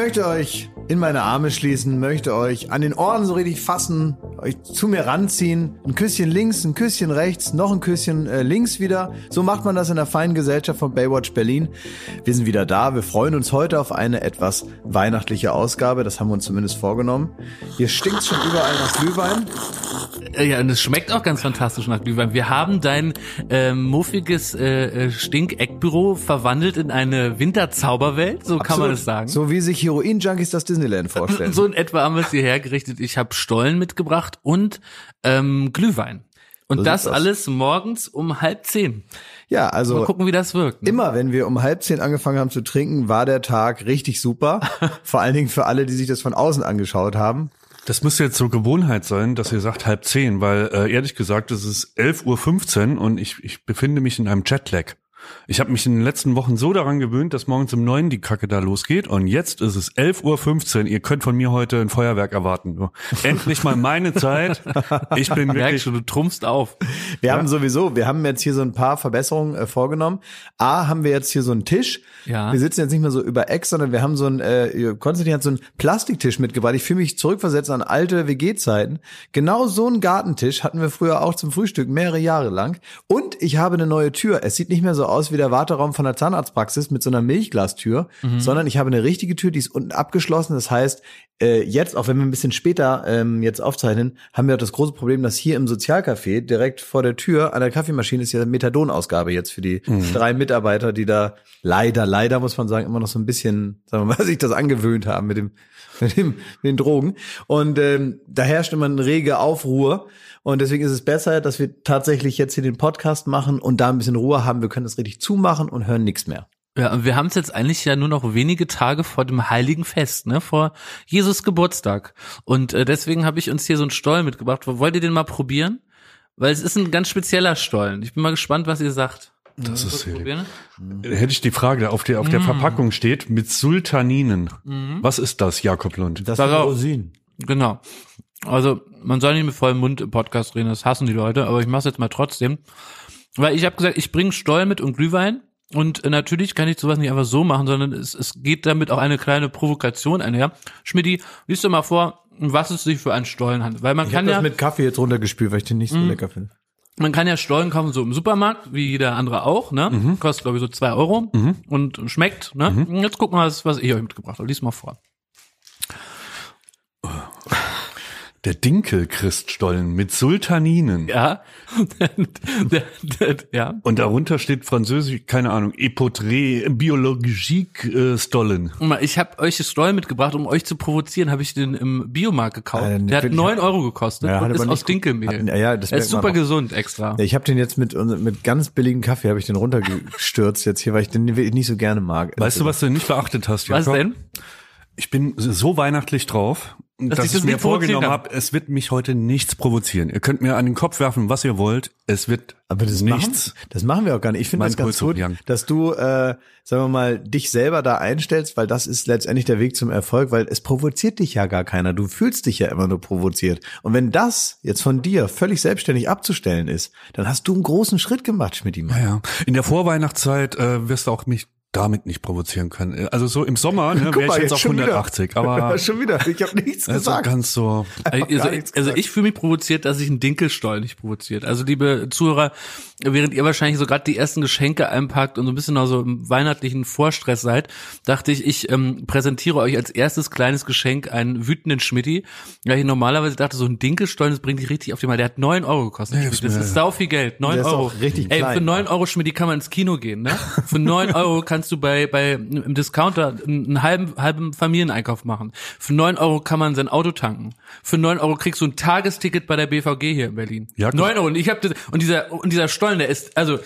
Ich möchte euch in meine Arme schließen, möchte euch an den Ohren so richtig fassen, euch zu mir ranziehen, ein Küsschen links, ein Küsschen rechts, noch ein Küsschen äh, links wieder. So macht man das in der feinen Gesellschaft von Baywatch Berlin. Wir sind wieder da. Wir freuen uns heute auf eine etwas weihnachtliche Ausgabe. Das haben wir uns zumindest vorgenommen. Hier stinkt schon überall nach Glühwein. Äh, Ja, und es schmeckt auch ganz fantastisch nach Glühwein. Wir haben dein äh, muffiges äh, äh, Stinkeckbüro verwandelt in eine Winterzauberwelt, so kann man Absolut. es sagen. So wie sich Heroin-Junkies das Disneyland vorstellen. So in etwa haben wir es hierher gerichtet. Ich habe Stollen mitgebracht und ähm, Glühwein. Und So das alles morgens um halb zehn. ja, Mal also gucken, wie das wirkt. Ne? Immer wenn wir um halb zehn angefangen haben zu trinken, war der Tag richtig super. Vor allen Dingen für alle, die sich das von außen angeschaut haben. Das müsste jetzt so Gewohnheit sein, dass ihr sagt halb zehn, weil äh, ehrlich gesagt, es ist 11.15 Uhr und ich, ich befinde mich in einem Jetlag. Ich habe mich in den letzten Wochen so daran gewöhnt, dass morgens um neun die Kacke da losgeht und jetzt ist es 11.15 Uhr. Ihr könnt von mir heute ein Feuerwerk erwarten. Endlich mal meine Zeit. Ich bin Merkst wirklich du, du trumpfst auf. Wir haben sowieso, wir haben jetzt hier so ein paar Verbesserungen äh, vorgenommen. A, haben wir jetzt hier so einen Tisch. Ja. Wir sitzen jetzt nicht mehr so über Eck, sondern wir haben so einen, äh, Konstantin hat so einen Plastiktisch mitgebracht. Ich fühle mich zurückversetzt an alte WG-Zeiten. Genau so einen Gartentisch hatten wir früher auch zum Frühstück, mehrere Jahre lang. Und ich habe eine neue Tür. Es sieht nicht mehr so aus wie der Warteraum von der Zahnarztpraxis mit so einer Milchglastür, sondern ich habe eine richtige Tür, die ist unten abgeschlossen. Das heißt, äh, jetzt, auch wenn wir ein bisschen später ähm, jetzt aufzeichnen, haben wir auch das große Problem, dass hier im Sozialcafé direkt vor der Tür an der Kaffeemaschine ist ja Methadonausgabe jetzt für die drei Mitarbeiter, die da leider, leider muss man sagen, immer noch so ein bisschen, sagen wir mal, sich das angewöhnt haben mit dem, mit dem, mit den Drogen. Und ähm, da herrscht immer eine rege Aufruhr. Und deswegen ist es besser, dass wir tatsächlich jetzt hier den Podcast machen und da ein bisschen Ruhe haben. Wir können das richtig zumachen und hören nichts mehr. Ja, und wir haben es jetzt eigentlich ja nur noch wenige Tage vor dem Heiligen Fest, ne, vor Jesus Geburtstag. Und äh, deswegen habe ich uns hier so einen Stollen mitgebracht. Wollt ihr den mal probieren? Weil es ist ein ganz spezieller Stollen. Ich bin mal gespannt, was ihr sagt. Das ist probieren? Hätte ich die Frage, auf der, auf der Verpackung steht, mit Sultaninen. Was ist das, Jakob Lund? Das Pass sind. Rosinen. Genau. Also, man soll nicht mit vollem Mund im Podcast reden, das hassen die Leute, aber ich mache jetzt mal trotzdem. Weil ich habe gesagt, ich bringe Stollen mit und Glühwein. Und äh, natürlich kann ich sowas nicht einfach so machen, sondern es, es geht damit auch eine kleine Provokation einher. Schmidti, liest doch mal vor, was es sich für einen Stollen handelt. Weil man Ich kann ja, das mit Kaffee jetzt runtergespült, weil ich den nicht so lecker finde. man kann ja Stollen kaufen so im Supermarkt, wie jeder andere auch, ne? Kostet, glaube ich, so zwei Euro und schmeckt, ne? Und Jetzt gucken wir mal, was, was ich euch mitgebracht habe. Lies mal vor. Der Dinkelchriststollen mit Sultaninen. Ja. Ja. Und darunter steht französisch, keine Ahnung, Epotré Biologique äh, Stollen. Guck mal, Ich habe euch das Stollen mitgebracht, um euch zu provozieren, habe ich den im Biomarkt gekauft. Äh, der hat neun Euro gekostet Ja, und ist aus Dinkelmehl. hat- ja, das er ist super gesund extra. Ja, ich habe den jetzt mit mit ganz billigen Kaffee habe ich den runtergestürzt jetzt hier, weil ich den nicht so gerne mag. Weißt du, was du nicht beachtet hast, Was Jakob? denn? Ich bin so weihnachtlich drauf, dass, dich ich das mir vorgenommen habe, es wird mich heute nichts provozieren. Ihr könnt mir an den Kopf werfen, was ihr wollt. Es wird Aber das nichts. machen, das machen wir auch gar nicht. Ich finde das ganz gut, hochjagen. dass du, äh, sagen wir mal, dich selber da einstellst, weil das ist letztendlich der Weg zum Erfolg, weil es provoziert dich ja gar keiner. Du fühlst dich ja immer nur provoziert. Und wenn das jetzt von dir völlig selbstständig abzustellen ist, dann hast du einen großen Schritt gemacht, Schmidt. Ja, ja. In der Vorweihnachtszeit äh, wirst du auch mich damit nicht provozieren können. Also so im Sommer ne, wäre ich jetzt auf schon wieder. 180, aber schon wieder. Ich habe nichts also gesagt. ganz so. Also, also gesagt. ich fühle mich provoziert, dass sich ein Dinkelstollen nicht provoziert. Also liebe Zuhörer, während ihr wahrscheinlich so gerade die ersten Geschenke einpackt und so ein bisschen noch so im weihnachtlichen Vorstress seid, dachte ich, ich ähm, präsentiere euch als erstes kleines Geschenk einen wütenden Schmidti. Ja, ich normalerweise dachte, so ein Dinkelstollen, das bringt dich richtig auf die Mal. Der hat neun Euro gekostet. Nee, das ist sau viel Geld. Neun Euro. richtig Ey, klein. für neun Euro Schmidti kann man ins Kino gehen, ne? Für neun Euro kannst du bei, bei im Discounter einen halben, halben Familieneinkauf machen. Für neun Euro kann man sein Auto tanken. Für neun Euro kriegst du ein Tagesticket bei der BVG hier in Berlin. Ja, klar. neun Euro. Und ich habe und dieser und dieser Stollen, der ist, also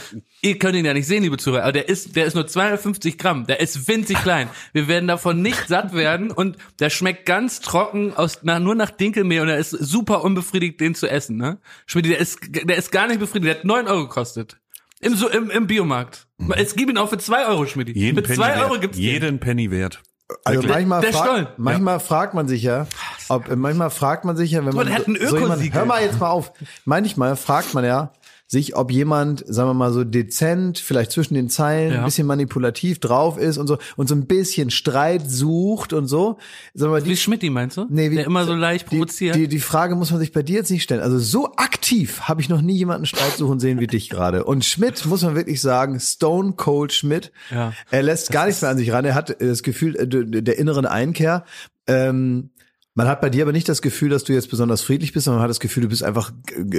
ihr könnt ihn ja nicht sehen, liebe Zuhörer, aber der ist, der ist nur 250 Gramm. Der ist winzig klein. Wir werden davon nicht satt werden und der schmeckt ganz trocken aus, nach, nur nach Dinkelmehl und er ist super unbefriedigt, den zu essen. Ne? Schmidt, der ist, der ist gar nicht befriedigt. Der hat neun Euro gekostet. Im, so, im, im Biomarkt. Es gibt ihn auch für zwei Euro, Schmidt. Mhm. Jeden Für Penny zwei Euro wert. gibt's den. jeden Penny wert. Also Wirklich. manchmal, Der fragt, manchmal fragt man sich ja, ob äh, manchmal fragt man sich ja, wenn man der hat einen so jemand, hör mal jetzt mal auf. Manchmal fragt man ja sich, ob jemand, sagen wir mal so dezent, vielleicht zwischen den Zeilen, Ja. ein bisschen manipulativ drauf ist und so und so ein bisschen Streit sucht und so. Sagen wir mal, Wie die, Schmidt, meinst du? Nee, wie- Der immer so leicht provoziert. die, die, die Frage muss man sich bei dir jetzt nicht stellen. Also so aktiv habe ich noch nie jemanden Streit suchen sehen wie dich gerade. Und Schmidt, muss man wirklich sagen, Stone Cold Schmidt, Ja. er lässt gar nichts mehr an sich ran. Er hat das Gefühl äh, der inneren Einkehr. Ähm, man hat bei dir aber nicht das Gefühl, dass du jetzt besonders friedlich bist, sondern man hat das Gefühl, du bist einfach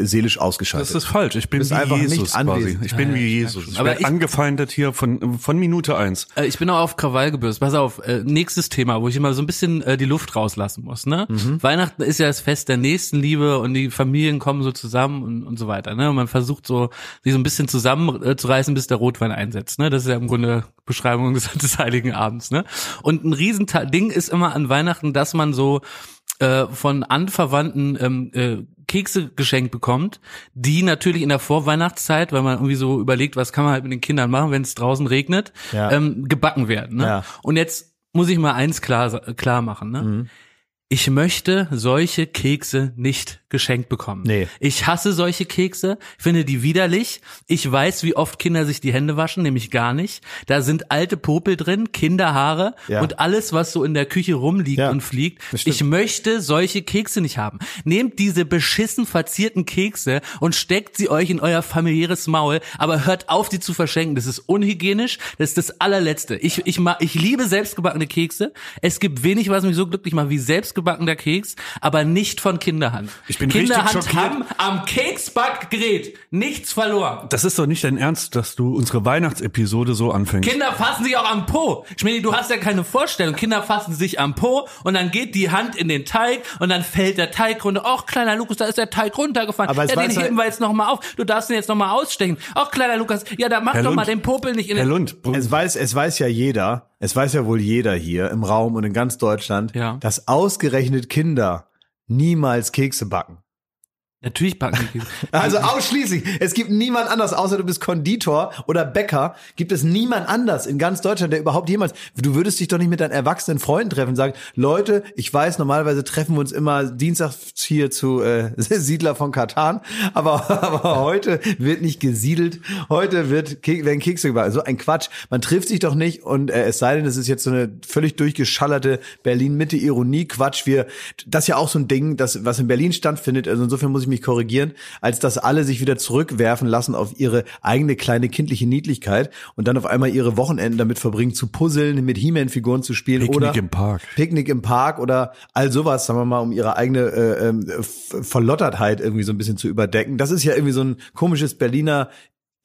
seelisch ausgeschaltet. Das ist falsch. Ich bin wie einfach nicht Jesus quasi. anwesend. Ich bin wie Jesus. Ich Aber werde ich- angefeindet hier von, von Minute eins. Äh, Ich bin auch auf Krawall gebürstet. Pass auf, äh, nächstes Thema, wo ich immer so ein bisschen äh, die Luft rauslassen muss. Ne? Mhm. Weihnachten ist ja das Fest der Nächstenliebe und die Familien kommen so zusammen und, und so weiter. Ne? Und man versucht so, sich so ein bisschen zusammenzureißen, bis der Rotwein einsetzt. Ne? Das ist ja im Grunde Beschreibung des, des Heiligen Abends. Ne? Und ein Riesending ist immer an Weihnachten, dass man so äh, von Anverwandten ähm, äh, Kekse geschenkt bekommt, die natürlich in der Vorweihnachtszeit, weil man irgendwie so überlegt, was kann man halt mit den Kindern machen, wenn es draußen regnet, Ja. ähm, gebacken werden. Ne? Ja. Und jetzt muss ich mal eins klar, klar machen. Ne? Mhm. Ich möchte solche Kekse nicht geschenkt bekommen. Nee. Ich hasse solche Kekse, finde die widerlich. Ich weiß, wie oft Kinder sich die Hände waschen, nämlich gar nicht. Da sind alte Popel drin, Kinderhaare Ja. und alles, was so in der Küche rumliegt Ja, und fliegt. Ich möchte solche Kekse nicht haben. Nehmt diese beschissen verzierten Kekse und steckt sie euch in euer familiäres Maul, aber hört auf, die zu verschenken. Das ist unhygienisch. Das ist das allerletzte. Ich, ich, ma- ich liebe selbstgebackene Kekse. Es gibt wenig, was mich so glücklich macht wie selbstgebackener Keks, aber nicht von Kinderhand. Ich bin richtig Kinderhand schockiert. haben am Keksbackgerät nichts verloren. Das ist doch nicht dein Ernst, dass du unsere Weihnachtsepisode so anfängst. Kinder fassen sich auch am Po. Schmidi, du hast ja keine Vorstellung. Kinder fassen sich am Po und dann geht die Hand in den Teig und dann fällt der Teig runter. Ach, kleiner Lukas, da ist der Teig runtergefallen. Aber es ja, den halt- heben wir jetzt nochmal auf. Du darfst den jetzt nochmal ausstechen. Ach, kleiner Lukas, ja, da mach Herr doch Lund. mal den Popel nicht in Herr den... Lund, Es weiß, es weiß ja jeder, es weiß ja wohl jeder hier im Raum und in ganz Deutschland, Ja. dass ausgerechnet Kinder niemals Kekse backen. Natürlich backen die Kekse. Also ausschließlich. Es gibt niemand anders, außer du bist Konditor oder Bäcker, gibt es niemand anders in ganz Deutschland, der überhaupt jemals, du würdest dich doch nicht mit deinen erwachsenen Freunden treffen und sagen, Leute, ich weiß, normalerweise treffen wir uns immer dienstags hier zu äh, Siedler von Katan, aber, aber heute wird nicht gesiedelt, heute wird, werden Kekse gebacken. So ein Quatsch. Man trifft sich doch nicht und äh, es sei denn, es ist jetzt so eine völlig durchgeschallerte Berlin-Mitte-Ironie-Quatsch. Wir, das ist ja auch so ein Ding, das, was in Berlin stattfindet. Also insofern muss ich mich korrigieren, als dass alle sich wieder zurückwerfen lassen auf ihre eigene kleine kindliche Niedlichkeit und dann auf einmal ihre Wochenenden damit verbringen, zu puzzeln, mit He-Man-Figuren zu spielen Picknick oder im Park. Picknick im Park oder all sowas, sagen wir mal, um ihre eigene äh, F- Verlottertheit irgendwie so ein bisschen zu überdecken. Das ist ja irgendwie so ein komisches Berliner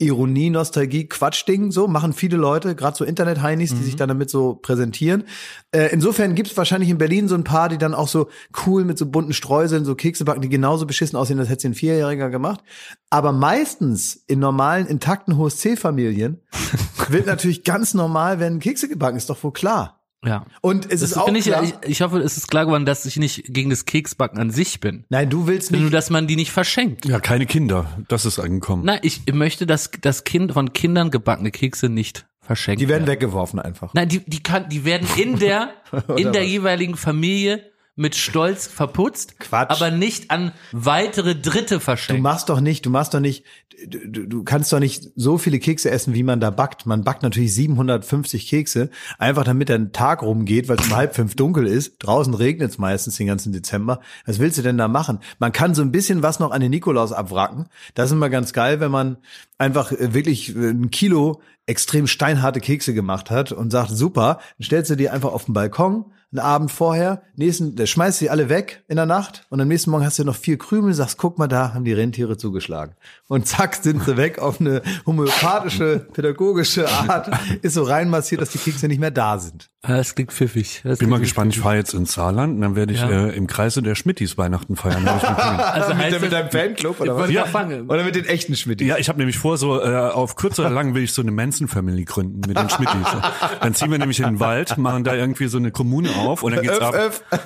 Ironie, Nostalgie, Quatschding, so machen viele Leute, gerade so Internet-Heinis, die sich dann damit so präsentieren. Äh, insofern gibt es wahrscheinlich in Berlin so ein paar, die dann auch so cool mit so bunten Streuseln, so Kekse backen, die genauso beschissen aussehen, als hätte sie ein Vierjähriger gemacht. Aber meistens in normalen, intakten HSC-Familien wird natürlich ganz normal, werden Kekse gebacken, ist doch wohl klar. Ja. Und es Das ist auch ich, klar, ich, ich hoffe, es ist klar geworden, dass ich nicht gegen das Keksbacken an sich bin. nein, du willst Nur, nicht, dass man die nicht verschenkt. Ja, keine Kinder. Das ist angekommen. Nein, ich möchte, dass das Kind von Kindern gebackene Kekse nicht verschenkt die werden werden. weggeworfen einfach. Nein, die, die, kann, die werden in der, in der jeweiligen Familie mit Stolz verputzt, Quatsch. aber nicht an weitere Dritte Du verschenkt. machst doch nicht, du machst doch nicht, du, du du kannst doch nicht so viele Kekse essen, wie man da backt. Man backt natürlich 750 Kekse, einfach damit der Tag rumgeht, weil es um halb fünf dunkel ist. Draußen regnet es meistens den ganzen Dezember. Was willst du denn da machen? Man kann so ein bisschen was noch an den Nikolaus abwracken. Das ist immer ganz geil, wenn man einfach äh, wirklich äh, ein Kilo extrem steinharte Kekse gemacht hat und sagt, super, dann stellst du die einfach auf den Balkon, einen Abend vorher, nächsten, der schmeißt sie alle weg in der Nacht und am nächsten Morgen hast du noch vier Krümel, sagst, guck mal, da haben die Rentiere zugeschlagen. Und zack, sind sie weg auf eine homöopathische, pädagogische Art, ist so reinmassiert, dass die Kekse nicht mehr da sind. Ah, Das klingt pfiffig. Das Bin mal klingt gespannt, ich fahre jetzt ins Saarland und dann werde ich Ja. äh, im Kreise der Schmittis Weihnachten feiern. Also heißt mit, mit das- deinem Fanclub oder was? gerade fragen. Oder mit den echten Schmidt. ja, ich habe nämlich vor, so äh, auf kurz oder lang will ich so eine Manson-Family gründen mit den Schmittis. Dann ziehen wir nämlich in den Wald, machen da irgendwie so eine Kommune auf und dann geht's Öff, ab.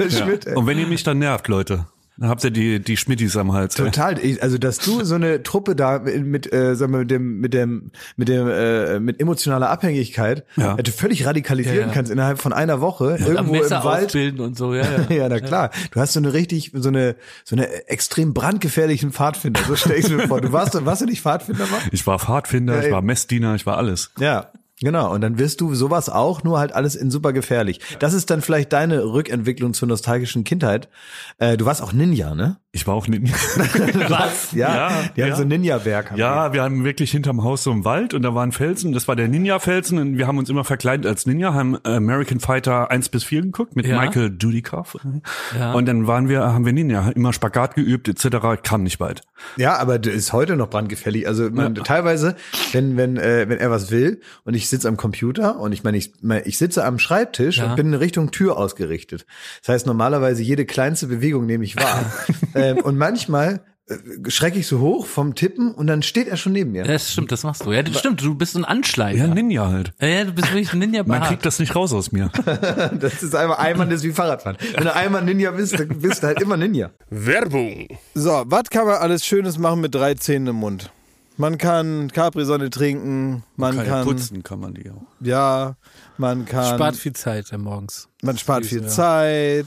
öff, Schmidt. Ja. Und wenn ihr mich dann nervt, Leute, Dann habt ihr die, die Schmittis am Hals. ey. Total. Ich- Also, dass du so eine Truppe da mit, mit äh, sagen wir, mit dem, mit dem, mit dem, äh, mit emotionaler Abhängigkeit Ja. äh, du völlig radikalisieren Ja, ja. kannst innerhalb von einer Woche Am irgendwo im Messer Wald. ausbilden und so, ja, ja. Ja, na klar. Du hast so eine richtig, so eine, so eine extrem brandgefährlichen Pfadfinder. So stell ich mir vor. Du warst, warst du nicht Pfadfinder, Mann? Ich war Pfadfinder, Ja, ich war Messdiener, ich war alles. Ja. Genau, und dann wirst du sowas auch, nur halt alles in super gefährlich. Das ist dann vielleicht deine Rückentwicklung zur nostalgischen Kindheit. Äh, du warst auch Ninja, ne? Ich war auch Ninja. Was? Ja, Ja, die haben ja. so ein Ninja-Werk. haben Ja, wir haben wirklich hinterm Haus so einen Wald und da war ein Felsen. Das war der Ninja-Felsen und wir haben uns immer verkleidet als Ninja, haben American Fighter 1 bis 4 geguckt mit Ja. Michael Dudikoff. Ja. Und dann waren wir, haben wir Ninja, immer Spagat geübt etc. Kam nicht weit. Ja, aber ist heute noch brandgefährlich. Also man, teilweise, wenn, wenn, äh, wenn er was will und ich sitze am Computer und ich meine, ich, ich sitze am Schreibtisch und bin in Richtung Tür ausgerichtet. Das heißt, normalerweise jede kleinste Bewegung nehme ich wahr. ähm, und manchmal äh, schrecke ich so hoch vom Tippen und dann steht er schon neben mir. Ja, das stimmt, das machst du. Ja, das stimmt, du bist so ein Anschleicher. Ja, Ninja halt. Ja, ja, du bist wirklich ein Ninja Man kriegt das nicht raus aus mir. Das ist einfach einmal das ist wie Fahrradfahren. Wenn du einmal Ninja bist, dann bist du halt immer Ninja. Werbung. So, was kann man alles Schönes machen mit drei Zähnen im Mund? Man kann Capri-Sonne trinken, man kann, putzen kann man die auch. ja, man kann, Spart viel Zeit äh, morgens. man spart viel ja. Zeit.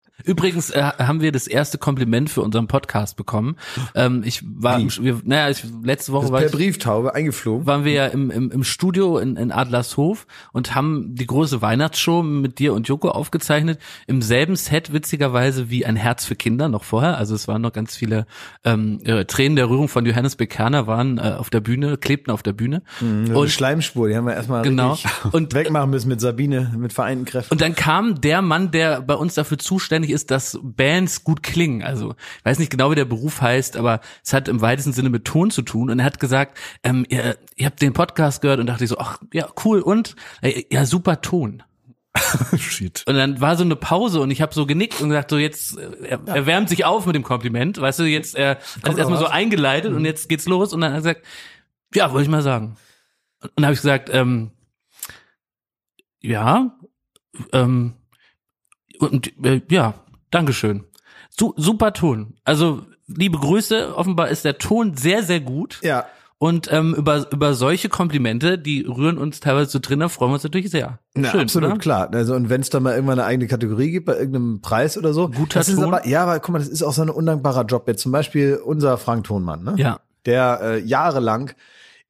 Übrigens äh, haben wir das erste Kompliment für unseren Podcast bekommen. Ähm, ich war, im, wir, naja, ich, letzte Woche war Per ich, Brieftaube eingeflogen. waren wir ja im, im, im Studio in, in Adlershof und haben die große Weihnachtsshow mit dir und Joko aufgezeichnet. Im selben Set, witzigerweise, wie ein Herz für Kinder noch vorher. Also es waren noch ganz viele ähm, äh, Tränen der Rührung von Johannes Bekerner waren äh, auf der Bühne, klebten auf der Bühne. Und Und Schleimspur, die haben wir erstmal Genau. Und- wegmachen müssen mit Sabine, mit vereinten Kräften. Und dann kam der Mann, der bei uns dafür zuständig ist, dass Bands gut klingen. Also ich weiß nicht genau, wie der Beruf heißt, aber es hat im weitesten Sinne mit Ton zu tun. Und er hat gesagt, ähm, ihr, ihr habt den Podcast gehört und dachte ich so, ach ja, cool und äh, ja, super Ton. Shit. Und dann war so eine Pause und ich habe so genickt und gesagt, so jetzt, äh, er, er wärmt sich auf mit dem Kompliment, weißt du, jetzt, er hat es erstmal so eingeleitet und jetzt geht's los und dann hat er gesagt, ja, wollte ich mal sagen. Und dann habe ich gesagt, ähm, ja, ähm, und äh, ja, Dankeschön. Su super Ton. Also, liebe Grüße. Offenbar ist der Ton sehr, sehr gut. Ja. Und ähm, über, über solche Komplimente, die rühren uns teilweise zu drin, da freuen wir uns natürlich sehr. Na, Schön, absolut oder? klar. Also und wenn es da mal irgendwann eine eigene Kategorie gibt bei irgendeinem Preis oder so, Guter das ist Ton. aber ja, aber guck mal, das ist auch so ein undankbarer Job jetzt. Zum Beispiel unser Frank Thonmann, ne? Ja. der äh, jahrelang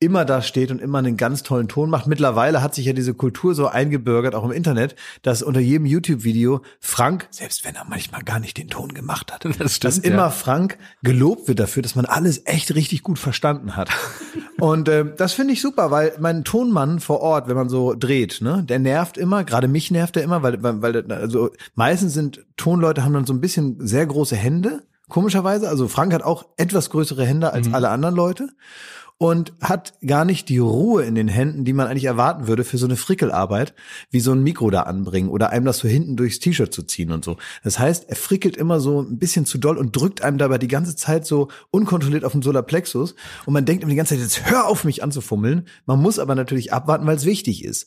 immer da steht und immer einen ganz tollen Ton macht. Mittlerweile hat sich ja diese Kultur so eingebürgert, auch im Internet, dass unter jedem YouTube-Video Frank, selbst wenn er manchmal gar nicht den Ton gemacht hat, Das stimmt, dass immer ja. Frank gelobt wird dafür, dass man alles echt richtig gut verstanden hat. und ähm, das finde ich super, weil mein Tonmann vor Ort, wenn man so dreht, ne, der nervt immer, gerade mich nervt er immer, weil, weil, weil also meistens sind Tonleute haben dann so ein bisschen sehr große Hände, komischerweise. Also Frank hat auch etwas größere Hände als alle anderen Leute und hat gar nicht die Ruhe in den Händen, die man eigentlich erwarten würde für so eine Frickelarbeit, wie so ein Mikro da anbringen oder einem das so hinten durchs T-Shirt zu ziehen und so. Das heißt, er frickelt immer so ein bisschen zu doll und drückt einem dabei die ganze Zeit so unkontrolliert auf den Solarplexus und man denkt ihm die ganze Zeit, jetzt hör auf mich anzufummeln. Man muss aber natürlich abwarten, weil es wichtig ist.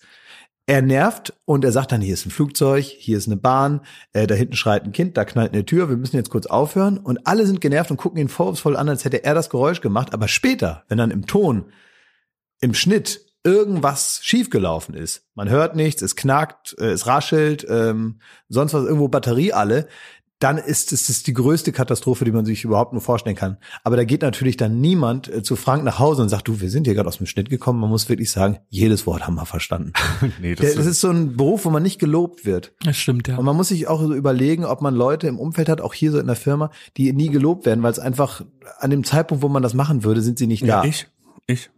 Er nervt und er sagt dann, hier ist ein Flugzeug, hier ist eine Bahn, äh, da hinten schreit ein Kind, da knallt eine Tür, wir müssen jetzt kurz aufhören. Und alle sind genervt und gucken ihn vorwurfsvoll an, als hätte er das Geräusch gemacht. Aber später, wenn dann im Ton, im Schnitt irgendwas schiefgelaufen ist, man hört nichts, es knackt, äh, es raschelt, ähm, sonst was, irgendwo Batterie alle, dann ist es ist die größte Katastrophe, die man sich überhaupt nur vorstellen kann. Aber da geht natürlich dann niemand äh, zu Frank nach Hause und sagt, du, wir sind hier gerade aus dem Schnitt gekommen. Man muss wirklich sagen, jedes Wort haben wir verstanden. nee, Der, das ist so ein Beruf, wo man nicht gelobt wird. Das stimmt, ja. Und man muss sich auch so überlegen, ob man Leute im Umfeld hat, auch hier so in der Firma, die nie gelobt werden, weil es einfach an dem Zeitpunkt, wo man das machen würde, sind sie nicht da. ja, ich, ich,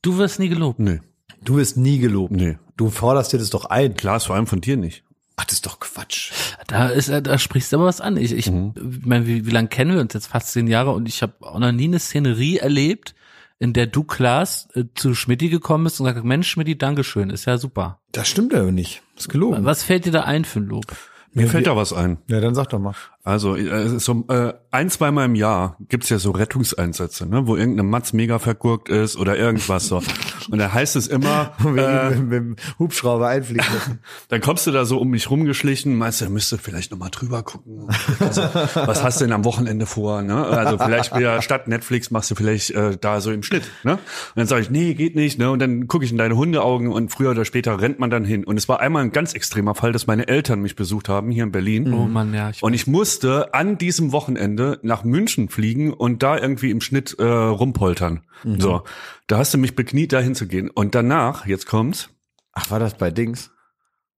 Du wirst nie gelobt. nee, Du wirst nie gelobt. nee. Du forderst dir das doch ein. Klar, ist vor allem von dir nicht. Ach, das ist doch Quatsch. Da ist, da sprichst du aber was an. Ich, ich, Mhm. ich meine, wie, wie lange kennen wir uns jetzt? Fast zehn Jahre und ich habe auch noch nie eine Szenerie erlebt, in der du, Klaas, äh, zu Schmidti gekommen bist und gesagt, Mensch, Schmidti, Dankeschön, ist ja super. Das stimmt aber nicht. Ist gelogen. Was fällt dir da ein für ein Lob? Mir fällt da was ein. Ja, dann sag doch mal. Also äh, so, äh, ein, zweimal im Jahr gibt's ja so Rettungseinsätze, ne, wo irgendeine Matz mega vergurkt ist oder irgendwas so. Und da heißt es immer, äh, mit, mit dem Hubschrauber einfliegen lassen. dann kommst du da so um mich rumgeschlichen, meinst du, müsste vielleicht noch mal drüber gucken. Also, was hast du denn am Wochenende vor? Ne? Also vielleicht wieder statt Netflix machst du vielleicht äh, da so im Schnitt. Ne? Und dann sage ich, nee, geht nicht. Ne? Und dann gucke ich in deine Hundeaugen und früher oder später rennt man dann hin. Und es war einmal ein ganz extremer Fall, dass meine Eltern mich besucht haben hier in Berlin. Oh Mann, ja. Ich, Und ich musste an diesem Wochenende nach München fliegen und da irgendwie im Schnitt äh, rumpoltern. So, da hast du mich bekniet, da hinzugehen. Und danach, jetzt kommt's. Ach, war das bei Dings?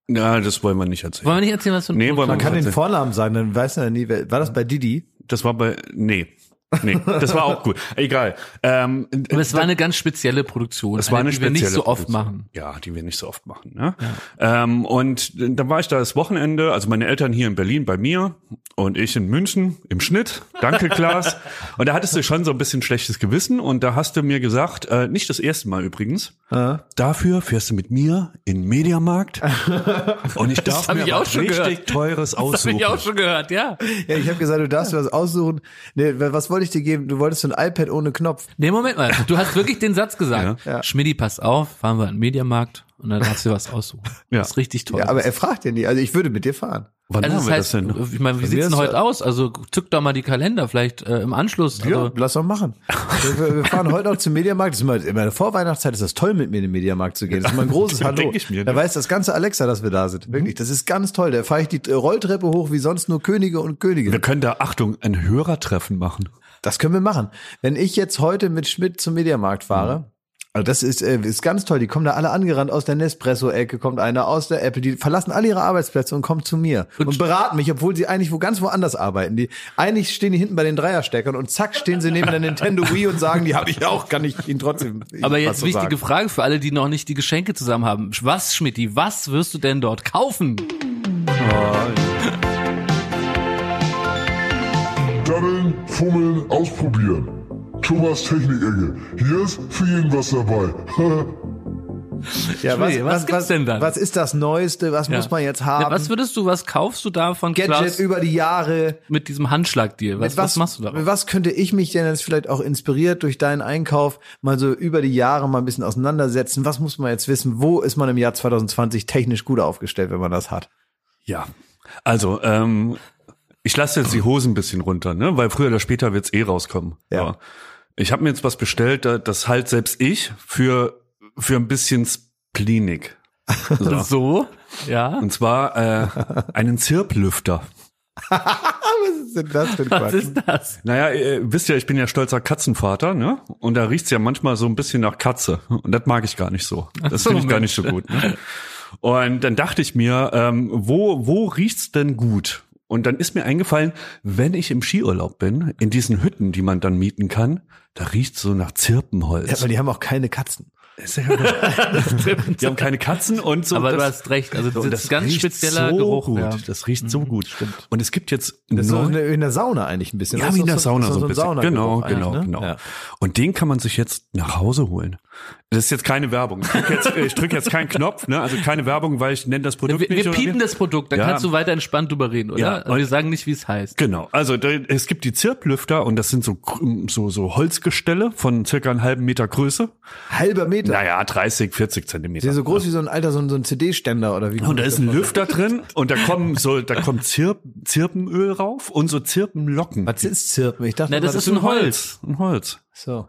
Ja, das wollen wir nicht erzählen. wollen wir nicht erzählen, was ein Nee, wollen wir Man kann Wahnsinn. den Vornamen sagen, dann weiß er nie, wer, war das bei Didi? Das war bei, nee. Nee, das war auch gut. Egal. Ähm, Aber es war eine ganz spezielle Produktion. Es war eine die wir nicht so oft Produktion. machen. Ja, die wir nicht so oft machen. Ne? Ähm, und dann war ich da das Wochenende, also meine Eltern hier in Berlin bei mir und ich in München im Schnitt. Danke, Klaas. und da hattest du schon so ein bisschen schlechtes Gewissen und da hast du mir gesagt, äh, nicht das erste Mal übrigens, dafür fährst du mit mir in den Mediamarkt und ich darf mir ich auch was schon richtig gehört. teures Das habe aussuchen. ich auch schon gehört, ja. Ja, ich habe gesagt, du darfst dir was aussuchen. Nee, was wollte ich dir geben? Du wolltest so ein iPad ohne Knopf. Nee, Moment mal. Du hast wirklich den Satz gesagt. Ja. Schmidti, pass auf, fahren wir in den Mediamarkt und dann darfst du was aussuchen. Ja. Das ist richtig toll. Ja, aber er fragt ja nie. Also ich würde mit dir fahren. Wann also das wir heißt, das denn? ich meine, wie sieht's mir denn heute ja- aus? Also zück doch mal die Kalender, vielleicht äh, im Anschluss. Ja, Also, lass doch machen. Wir, wir fahren heute noch zum Mediamarkt. Das ist immer, immer in der Vorweihnachtszeit ist das toll, mit mir in den Mediamarkt zu gehen. Das ist immer ein großes Ja, Hallo. denk ich mir, Da ne? weiß das ganze Alexa, dass wir da sind. Wirklich, das ist ganz toll. Da fahre ich die Rolltreppe hoch wie sonst nur Könige und Wir Königinnen. können da, Achtung, ein Hörertreffen machen. Das können wir machen. Wenn ich jetzt heute mit Schmidt zum Mediamarkt fahre, also das ist, äh, ist ganz toll. Die kommen da alle angerannt aus der Nespresso-Ecke, kommt einer aus der Apple. Die verlassen alle ihre Arbeitsplätze und kommen zu mir und, beraten mich, obwohl sie eigentlich wo ganz woanders arbeiten. Die eigentlich stehen die hinten bei den Dreiersteckern und zack stehen sie neben der Nintendo Wii und sagen, die habe ich auch, kann ich ihnen trotzdem. aber was jetzt so wichtige sagen. Frage für alle, die noch nicht die Geschenke zusammen haben. Was, Schmidti, was wirst du denn dort kaufen? Daddeln, fummeln, ausprobieren. Thomas Technik-Ecke. Hier ist für jeden was dabei. Ja, Schmidt, was gibt's denn dann? Was ist das Neueste? Was Ja. muss man jetzt haben? Was würdest du, was kaufst du da von Gadget Klaus über die Jahre. mit diesem Handschlagdeal? Was, Mit was, machst du da? mit Was könnte ich mich denn jetzt vielleicht auch inspiriert durch deinen Einkauf mal so über die Jahre mal ein bisschen auseinandersetzen? Was muss man jetzt wissen? Wo ist man im Jahr 2020 technisch gut aufgestellt, wenn man das hat? Ja, also ähm, Ich lasse jetzt die Hosen ein bisschen runter, ne? Weil früher oder später wird's eh rauskommen. Ja. Aber Ich habe mir jetzt was bestellt, da- das halt selbst ich für für ein bisschen Spleenig. So. So, ja. Und zwar äh, einen Zirplüfter. Was ist denn das für ein Was Quatsch? ist das? Naja, ihr wisst ja, ich bin ja stolzer Katzenvater, ne? Und da riecht's ja manchmal so ein bisschen nach Katze. Und das mag ich gar nicht so. Das so, finde ich gar nicht so gut. Ne? Und dann dachte ich mir, ähm, wo, wo riecht's denn gut? Und dann ist mir eingefallen, wenn ich im Skiurlaub bin, in diesen Hütten, die man dann mieten kann, da riecht's so nach Zirpenholz. Ja, weil die haben auch keine Katzen. Ist ja- die haben keine Katzen und so. Aber du das- hast recht, also und das ist ein ganz riecht spezieller so Geruch. Gut. Ja. Das riecht so gut. Und es gibt jetzt Das ist so neu- in der, in der Sauna eigentlich ein bisschen. Ja, Das wie in der Sauna so doch ein bisschen. Genau, genau, ne? genau. Ja. Und den kann man sich jetzt nach Hause holen. Das ist jetzt keine Werbung. Ich drücke jetzt, ich drück jetzt keinen Knopf, ne? Also keine Werbung, weil ich nenne das Produkt Wir, nicht. wir piepen das Produkt, dann Ja. kannst du weiter entspannt drüber reden, oder? Ja. Also wir sagen nicht, wie es heißt. Genau. Also da, es gibt die Zirplüfter und das sind so so so Holzgestelle von circa einem halben Meter Größe. Halber Meter. Naja, 30, 40 Die Zentimeter. sind so groß wie so ein alter, so ein, so ein CD-Ständer oder wie. Und da ist ein Lüfter drin und da kommen so, da kommt Zirp, Zirpenöl rauf und so Zirpenlocken. Was ist Zirpen? Ich dachte, Na, das immer, ist ein Holz. Ein Holz. So.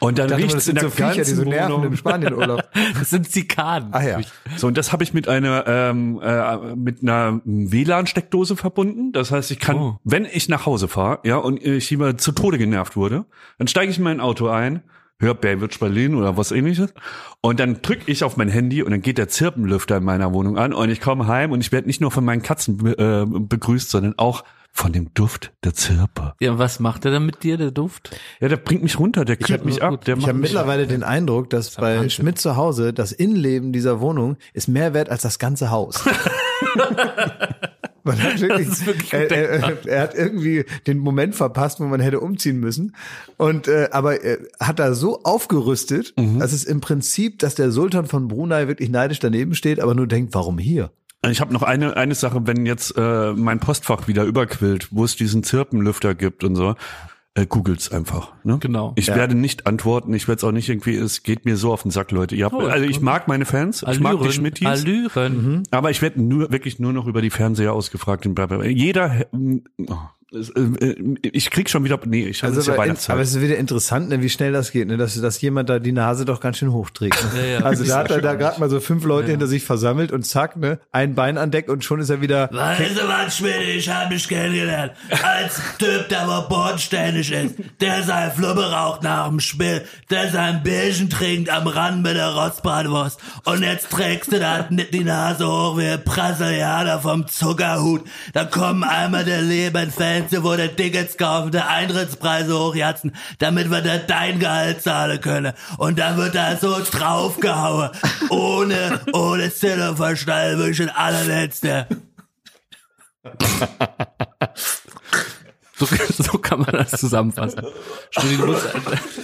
Und dann riecht es in der so Viecher, die ganzen so nerven Wohnung. im Spanienurlaub. Das sind Zikaden. Ah ja. So, und das habe ich mit einer ähm, äh, mit einer WLAN-Steckdose verbunden. Das heißt, ich kann, Oh. wenn ich nach Hause fahre, ja, und ich immer zu Tode genervt wurde, dann steige ich in mein Auto ein, höre Baywitch Berlin oder was ähnliches, und dann drücke ich auf mein Handy und dann geht der Zirpenlüfter in meiner Wohnung an und ich komme heim und ich werde nicht nur von meinen Katzen be äh, begrüßt, sondern auch von dem Duft der Zirpe. Ja, was macht er dann mit dir, der Duft? Ja, der bringt mich runter, der kühlt mich ab. Der Ich macht habe mittlerweile den Eindruck, dass bei Wahnsinn. Schmidt zu Hause das Innenleben dieser Wohnung ist mehr wert als das ganze Haus. Man hat wirklich, Das ist wirklich er, er, er hat irgendwie den Moment verpasst, wo man hätte umziehen müssen. Und äh, aber er hat da so aufgerüstet, Mhm. dass es im Prinzip, dass der Sultan von Brunei wirklich neidisch daneben steht, aber nur denkt, warum hier? Ich habe noch eine eine Sache, wenn jetzt äh, mein Postfach wieder überquillt, wo es diesen Zirpenlüfter gibt und so, äh, googelt's einfach. Ne? Genau. Ich Ja. werde nicht antworten. Ich werde es auch nicht irgendwie. Es geht mir so auf den Sack, Leute. Ihr habt, Oh, also ich mag meine Fans, ich mag die Schmittis, Allüren. aber ich werde nur wirklich nur noch über die Fernseher ausgefragt. Und bla bla. Jeder, oh, äh, äh, ich krieg schon wieder. Nee, ich habe Also es ja aber, Weihnachtszeit. aber es ist wieder interessant, ne, wie schnell das geht, ne, dass, dass jemand da die Nase doch ganz schön hochträgt. Ne? Ja, ja. also da hat er da gerade mal so fünf Leute hinter sich versammelt und zack, ne, ein Bein an Deck und schon ist er wieder. Weißt du was, Schmidt, ich hab mich kennengelernt. Als Typ, der wo bodenständig ist, der sein Flubbe raucht nach dem Spiel, der sein Bierchen trinkt am Rand mit der Rostbratwurst. Und jetzt trägst du da die Nase hoch wie ein Brasilianer vom Zuckerhut. Da kommen einmal der Lebenfans, wo der Tickets kaufen, der Eintrittspreise hochjatzen, damit wir da dein Gehalt zahlen können. Und dann wird da so draufgehauen. Ohne, ohne Sinn und Verstall, wirklich ein allerletzter. So, so kann man das zusammenfassen. Schmidt, du musst,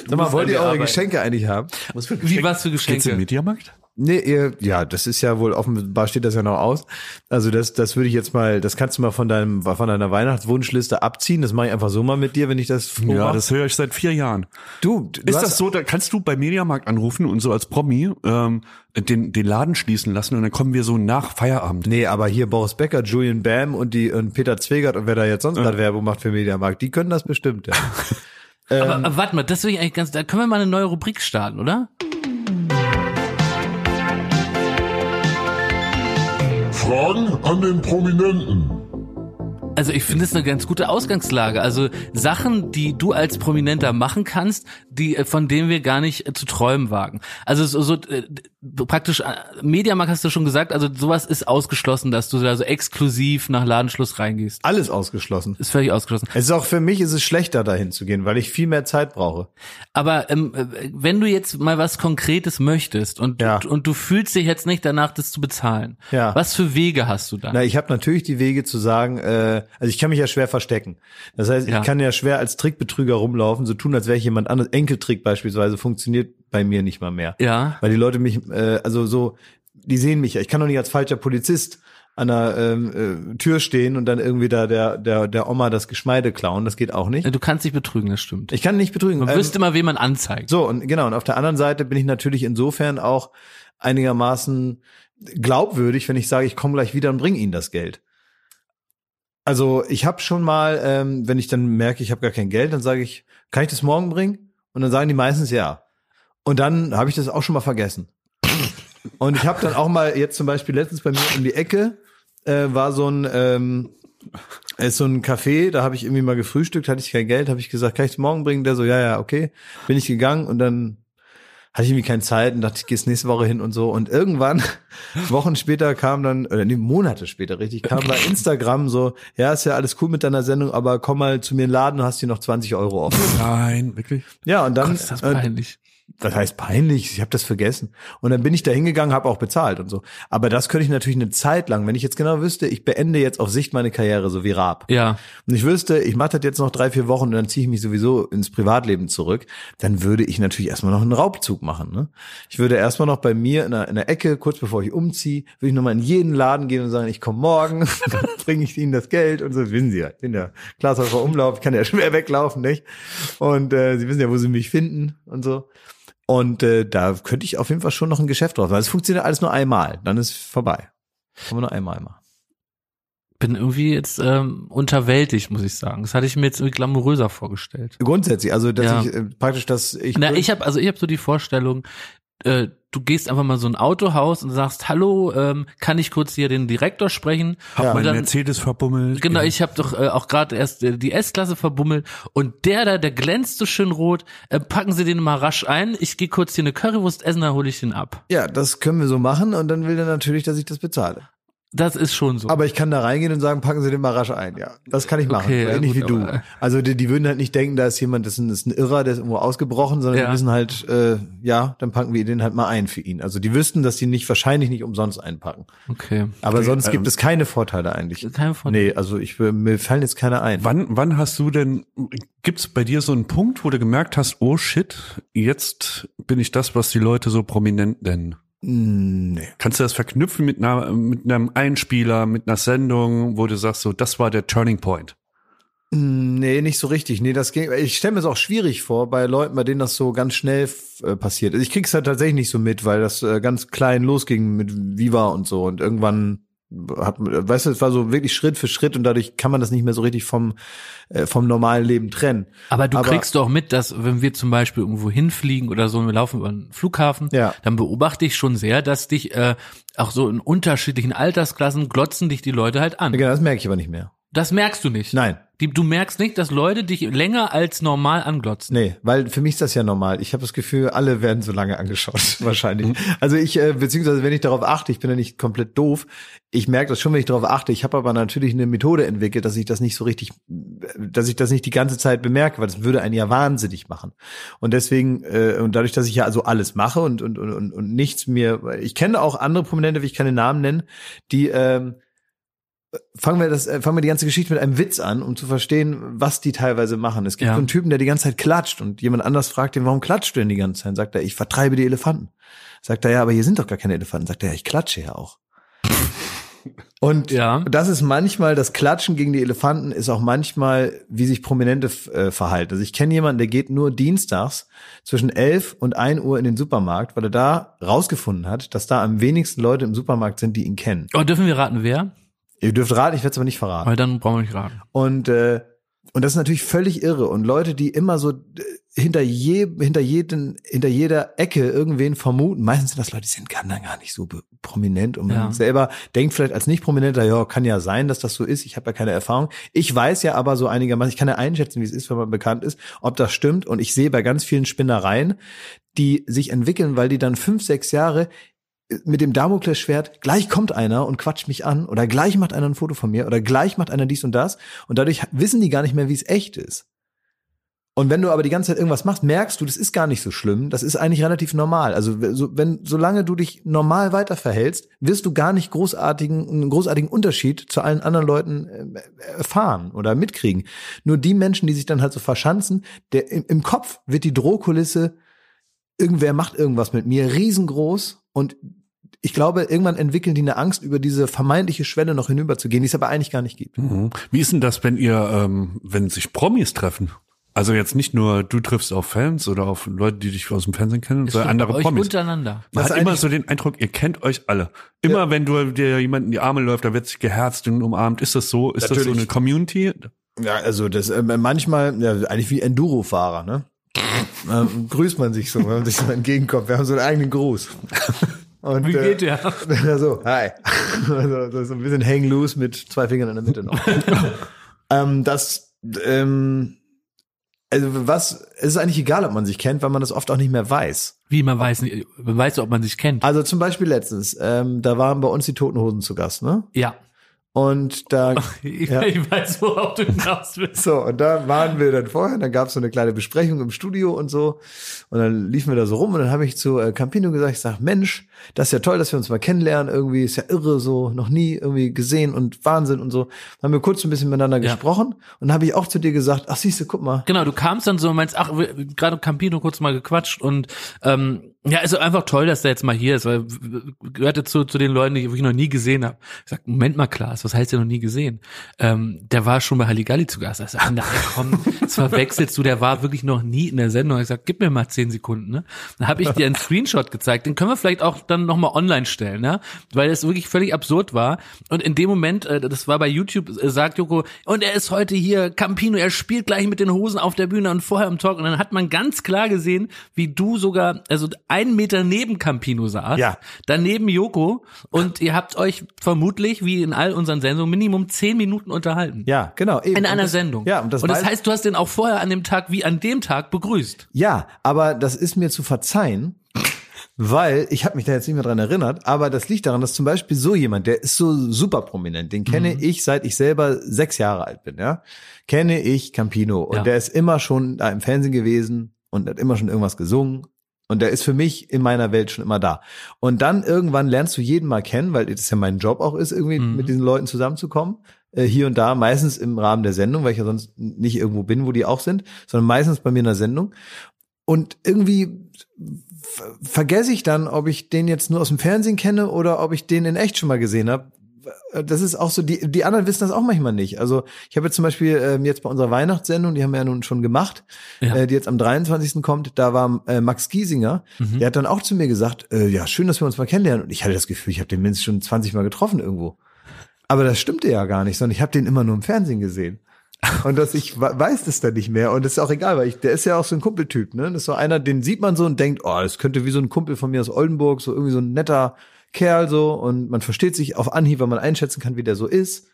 Sag mal, wollt ihr eure. Geschenke eigentlich haben? Wie was für Geht's im Geschenke? Mediamarkt? Nee, ihr, ja, das ist ja wohl offenbar steht das ja noch aus. Also das, das würde ich jetzt mal, das kannst du mal von deinem, von deiner Weihnachtswunschliste abziehen. Das mache ich einfach so mal mit dir, wenn ich das Ja, das höre ich seit vier Jahren. du, du Ist das so, da kannst du bei Mediamarkt anrufen und so als Promi ähm, den, den Laden schließen lassen und dann kommen wir so nach Feierabend. Nee, aber hier Boris Becker, Julian Bam und die und Peter Zwegert und wer da jetzt sonst gerade Werbung macht für Mediamarkt, die können das bestimmt, ja. Aber, aber warte mal, das will ich eigentlich ganz, da können wir mal eine neue Rubrik starten, oder? Fragen an den Prominenten. Also ich finde es eine ganz gute Ausgangslage. Also Sachen, die du als Prominenter machen kannst, die äh, von denen wir gar nicht äh, zu träumen wagen. Also so, so äh, praktisch Mediamarkt hast du schon gesagt. Also sowas ist ausgeschlossen, dass du da so exklusiv nach Ladenschluss reingehst. Alles ausgeschlossen. Ist völlig ausgeschlossen. Es ist auch für mich ist es schlechter dahin zu gehen, weil ich viel mehr Zeit brauche. Aber ähm, äh, wenn du jetzt mal was Konkretes möchtest und Ja. und du fühlst dich jetzt nicht danach, das zu bezahlen, Ja. was für Wege hast du da? Na, ich habe natürlich die Wege zu sagen, äh, also ich kann mich ja schwer verstecken. Das heißt, Ja. ich kann ja schwer als Trickbetrüger rumlaufen, so tun, als wäre ich jemand anderes. Enkeltrick beispielsweise funktioniert bei mir nicht mal mehr. Ja. Weil die Leute mich, äh, also so, die sehen mich ja. Ich kann doch nicht als falscher Polizist an der ähm, äh, Tür stehen und dann irgendwie da der, der, der Oma das Geschmeide klauen. Das geht auch nicht. Du kannst dich betrügen, das stimmt. Ich kann nicht betrügen. Man Ähm, wüsste immer, wen man anzeigt. so, und genau, und auf der anderen Seite bin ich natürlich insofern auch einigermaßen glaubwürdig, wenn ich sage, ich komme gleich wieder und bringe Ihnen das Geld. Also ich habe schon mal, ähm, wenn ich dann merke, ich habe gar kein Geld, dann sage ich, kann ich das morgen bringen? Und dann sagen die meistens ja. Und dann habe ich das auch schon mal vergessen. Und ich habe dann auch mal jetzt zum Beispiel letztens bei mir um die Ecke äh, war so ein ähm, ist so ein Café, da habe ich irgendwie mal gefrühstückt, hatte ich kein Geld, habe ich gesagt, kann ich es morgen bringen? Der so, ja, ja, okay. Bin ich gegangen und dann hatte ich irgendwie keine Zeit und dachte, ich gehe nächste Woche hin und so. Und irgendwann, Wochen später kam dann, oder nee, Monate später richtig, kam bei Instagram so, ja, ist ja alles cool mit deiner Sendung, aber komm mal zu mir in den Laden, du hast hier noch 20 Euro offen. Nein, wirklich? Ja, und dann, Gott, ist das äh, peinlich. Was heißt peinlich? Ich habe das vergessen. Und dann bin ich da hingegangen, habe auch bezahlt und so. Aber das könnte ich natürlich eine Zeit lang, wenn ich jetzt genau wüsste, ich beende jetzt auf Sicht meine Karriere, so wie Raab. Ja. Und ich wüsste, ich mache das jetzt noch drei, vier Wochen und dann ziehe ich mich sowieso ins Privatleben zurück, dann würde ich natürlich erstmal noch einen Raubzug machen. Ne? Ich würde erstmal noch bei mir in der, in der Ecke, kurz bevor ich umziehe, würde ich nochmal in jeden Laden gehen und sagen, ich komme morgen, dann bringe ich ihnen das Geld und so, wissen sie ja. Ich bin ja Glashäufer Umlauf, ich kann ja schwer weglaufen, nicht? Und äh, sie wissen ja, wo sie mich finden und so. Und äh, da könnte ich auf jeden Fall schon noch ein Geschäft draus, weil es funktioniert alles nur einmal, dann ist vorbei. Kann man nur einmal machen. Bin irgendwie jetzt ähm, unterwältigt, muss ich sagen. Das hatte ich mir jetzt irgendwie glamouröser vorgestellt. Grundsätzlich, also dass Ja. ich äh, praktisch, dass ich Na, ich habe also ich habe so die Vorstellung, äh, du gehst einfach mal so ein Autohaus und sagst, hallo, ähm, kann ich kurz hier den Direktor sprechen? Hab Ja. mein Und dann- Mercedes verbummelt. Genau, ich habe doch äh, auch gerade erst äh, die S-Klasse verbummelt und der da, der glänzt so schön rot. Äh, packen Sie den mal rasch ein. Ich gehe kurz hier eine Currywurst essen, dann hole ich den ab. Ja, das können wir so machen und dann will er natürlich, dass ich das bezahle. Das ist schon so. Aber ich kann da reingehen und sagen, packen Sie den mal rasch ein. Ja, das kann ich machen. Okay, ja, ähnlich gut, wie du. aber- Also die, die würden halt nicht denken, da ist jemand, das ist ein, das ist ein Irrer, der ist irgendwo ausgebrochen, sondern Ja. die wissen halt, äh, ja, dann packen wir den halt mal ein für ihn. Also die wüssten, dass die nicht wahrscheinlich nicht umsonst einpacken. okay. Aber sonst ähm, gibt es keine Vorteile eigentlich. Kein von Nee, also ich will- mir fallen jetzt keine ein. Wann, wann hast du denn, gibt's bei dir so einen Punkt, wo du gemerkt hast, oh shit, jetzt bin ich das, was die Leute so prominent nennen? Mm, Nee. Kannst du das verknüpfen mit einer, mit einem Einspieler, mit einer Sendung, wo du sagst, so, das war der Turning Point? Mm, Nee, nicht so richtig. Nee, das ging. Ich stelle mir es auch schwierig vor bei Leuten, bei denen das so ganz schnell äh, passiert. Also ich krieg's halt tatsächlich nicht so mit, weil das äh, ganz klein losging mit Viva und so und irgendwann hat, weißt du, es war so wirklich Schritt für Schritt und dadurch kann man das nicht mehr so richtig vom äh, vom normalen Leben trennen. Aber du Aber- kriegst doch mit, dass wenn wir zum Beispiel irgendwo hinfliegen oder so, und wir laufen über einen Flughafen, Ja. dann beobachte ich schon sehr, dass dich äh, auch so in unterschiedlichen Altersklassen glotzen dich die Leute halt an. Ja, das merke ich aber nicht mehr. Das merkst du nicht. Nein. Die, du merkst nicht, dass Leute dich länger als normal anglotzen. Nee, weil für mich ist das ja normal. Ich habe das Gefühl, alle werden so lange angeschaut, wahrscheinlich. Also ich, äh, beziehungsweise wenn ich darauf achte, ich bin ja nicht komplett doof, ich merke das schon, wenn ich darauf achte. Ich habe aber natürlich eine Methode entwickelt, dass ich das nicht so richtig, dass ich das nicht die ganze Zeit bemerke, weil das würde einen ja wahnsinnig machen. Und deswegen, äh, und dadurch, dass ich ja also alles mache und, und, und, und, und nichts mir, ich kenne auch andere Prominente, will ich keine Namen nennen, die, ähm, fangen wir das, äh, fangen wir die ganze Geschichte mit einem Witz an, um zu verstehen, was die teilweise machen. Es gibt Ja. so einen Typen, der die ganze Zeit klatscht und jemand anders fragt ihn, warum klatscht du denn die ganze Zeit? Sagt er, ich vertreibe die Elefanten. Sagt er, ja, aber hier sind doch gar keine Elefanten. Sagt er, ja, ich klatsche ja auch. Und Ja. das ist manchmal, das Klatschen gegen die Elefanten ist auch manchmal, wie sich Prominente äh, verhalten. Also ich kenne jemanden, der geht nur dienstags zwischen 11 und 1 Uhr in den Supermarkt, weil er da rausgefunden hat, dass da am wenigsten Leute im Supermarkt sind, die ihn kennen. Oh, dürfen wir raten, wer? Ihr dürft raten, ich werde es aber nicht verraten. Weil dann brauchen wir nicht raten. Und äh, und das ist natürlich völlig irre. Und Leute, die immer so äh, hinter je, hinter jeden, hinter jeder Ecke irgendwen vermuten, meistens sind das Leute, die sind gar, gar nicht so prominent und man Ja. selber denkt vielleicht als nicht prominenter, ja, kann ja sein, dass das so ist. Ich habe ja keine Erfahrung. Ich weiß ja aber so einigermaßen, ich kann ja einschätzen, wie es ist, wenn man bekannt ist, ob das stimmt. Und ich sehe bei ganz vielen Spinnereien, die sich entwickeln, weil die dann fünf, sechs Jahre mit dem Damoklesschwert, gleich kommt einer und quatscht mich an oder gleich macht einer ein Foto von mir oder gleich macht einer dies und das und dadurch wissen die gar nicht mehr, wie es echt ist. Und wenn du aber die ganze Zeit irgendwas machst, merkst du, das ist gar nicht so schlimm, das ist eigentlich relativ normal. Also so, wenn solange du dich normal weiter verhältst, wirst du gar nicht großartigen einen großartigen Unterschied zu allen anderen Leuten äh, erfahren oder mitkriegen. Nur die Menschen, die sich dann halt so verschanzen, der im, im Kopf wird die Drohkulisse irgendwer macht irgendwas mit mir riesengroß und ich glaube, irgendwann entwickeln die eine Angst, über diese vermeintliche Schwelle noch hinüber zu gehen, die es aber eigentlich gar nicht gibt. Mhm. Wie ist denn das, wenn ihr, ähm, wenn sich Promis treffen? Also jetzt nicht nur du triffst auf Fans oder auf Leute, die dich aus dem Fernsehen kennen, sondern andere euch Promis. untereinander. Man Das hat immer so den Eindruck, ihr kennt euch alle. Immer wenn du dir jemand in die Arme läuft, da wird sich geherzt und umarmt. Ist das so? Ist das so Natürlich. eine Community? Ja, also das äh, manchmal, ja, eigentlich wie Enduro-Fahrer, ne? ähm, grüßt man sich so, wenn man sich so entgegenkommt. Wir haben so einen eigenen Gruß. Und, Wie geht der? Ja, so, hi. Also, so ein bisschen hang loose mit zwei Fingern in der Mitte noch. ähm, das, ähm, also was, es ist eigentlich egal, ob man sich kennt, weil man das oft auch nicht mehr weiß. Wie, man weiß nicht, man weiß, ob man sich kennt. Also zum Beispiel letztens, ähm, da waren bei uns die Toten Hosen zu Gast, ne? Ja. Und da, Ich, Ja. ich weiß, worauf du hinaus willst. so, und da waren wir dann vorher, dann gab es so eine kleine Besprechung im Studio und so. Und dann liefen wir da so rum und dann habe ich zu äh, Campino gesagt, ich sag, Mensch, das ist ja toll, dass wir uns mal kennenlernen. Irgendwie ist ja irre, so noch nie irgendwie gesehen und Wahnsinn und so. Dann haben wir kurz ein bisschen miteinander Ja. gesprochen und dann habe ich auch zu dir gesagt, ach siehst du, guck mal. Genau, du kamst dann so und meinst, ach, gerade Campino kurz mal gequatscht und ähm, ja, ist einfach toll, dass der jetzt mal hier ist, weil w- gehörte zu, zu den Leuten, die ich noch nie gesehen habe. Ich sag, Moment mal, Klaas, was heißt der noch nie gesehen? Ähm, der war schon bei Halligalli zu Gast. Sag, na, komm, das verwechselst du, der war wirklich noch nie in der Sendung. Ich sag, gib mir mal zehn Sekunden, ne? Dann habe ich dir einen Screenshot gezeigt, den können wir vielleicht auch dann nochmal online stellen, ne? Weil es wirklich völlig absurd war. Und in dem Moment, äh, das war bei YouTube, äh, sagt Joko, und er ist heute hier, Campino, er spielt gleich mit den Hosen auf der Bühne und vorher im Talk. Und dann hat man ganz klar gesehen, wie du sogar, also einen Meter neben Campino saß, Ja. daneben Joko, und ihr habt euch vermutlich, wie in all unseren Sendungen, Minimum zehn Minuten unterhalten. Ja, genau. Eben. In einer das, Sendung. Ja, und das, und das heißt, du hast den auch vorher an dem Tag wie an dem Tag begrüßt. Ja, aber das ist mir zu verzeihen, weil ich habe mich da jetzt nicht mehr dran erinnert, aber das liegt daran, dass zum Beispiel so jemand, der ist so super prominent, den kenne ich seit ich selber sechs Jahre alt bin, ja, kenne ich Campino und Ja. der ist immer schon da im Fernsehen gewesen und hat immer schon irgendwas gesungen. Und der ist für mich in meiner Welt schon immer da. Und dann irgendwann lernst du jeden mal kennen, weil das ja mein Job auch ist, irgendwie mit diesen Leuten zusammenzukommen. Äh, hier und da, meistens im Rahmen der Sendung, weil ich ja sonst nicht irgendwo bin, wo die auch sind, sondern meistens bei mir in der Sendung. Und irgendwie ver vergesse ich dann, ob ich den jetzt nur aus dem Fernsehen kenne oder ob ich den in echt schon mal gesehen habe. Das ist auch so, die, die anderen wissen das auch manchmal nicht. Also ich habe jetzt zum Beispiel ähm, jetzt bei unserer Weihnachtssendung, die haben wir ja nun schon gemacht, Ja. äh, die jetzt am 23. kommt, da war äh, Max Giesinger, der hat dann auch zu mir gesagt, äh, ja, schön, dass wir uns mal kennenlernen. Und ich hatte das Gefühl, ich habe den mindestens schon 20 Mal getroffen irgendwo. Aber das stimmte ja gar nicht, sondern ich habe den immer nur im Fernsehen gesehen. Und dass ich we- weiß das dann nicht mehr. Und das ist auch egal, weil ich, der ist ja auch so ein Kumpeltyp, ne? Das ist so einer, den sieht man so und denkt, oh, das könnte wie so ein Kumpel von mir aus Oldenburg, so irgendwie so ein netter Kerl so. Und man versteht sich auf Anhieb, weil man einschätzen kann, wie der so ist.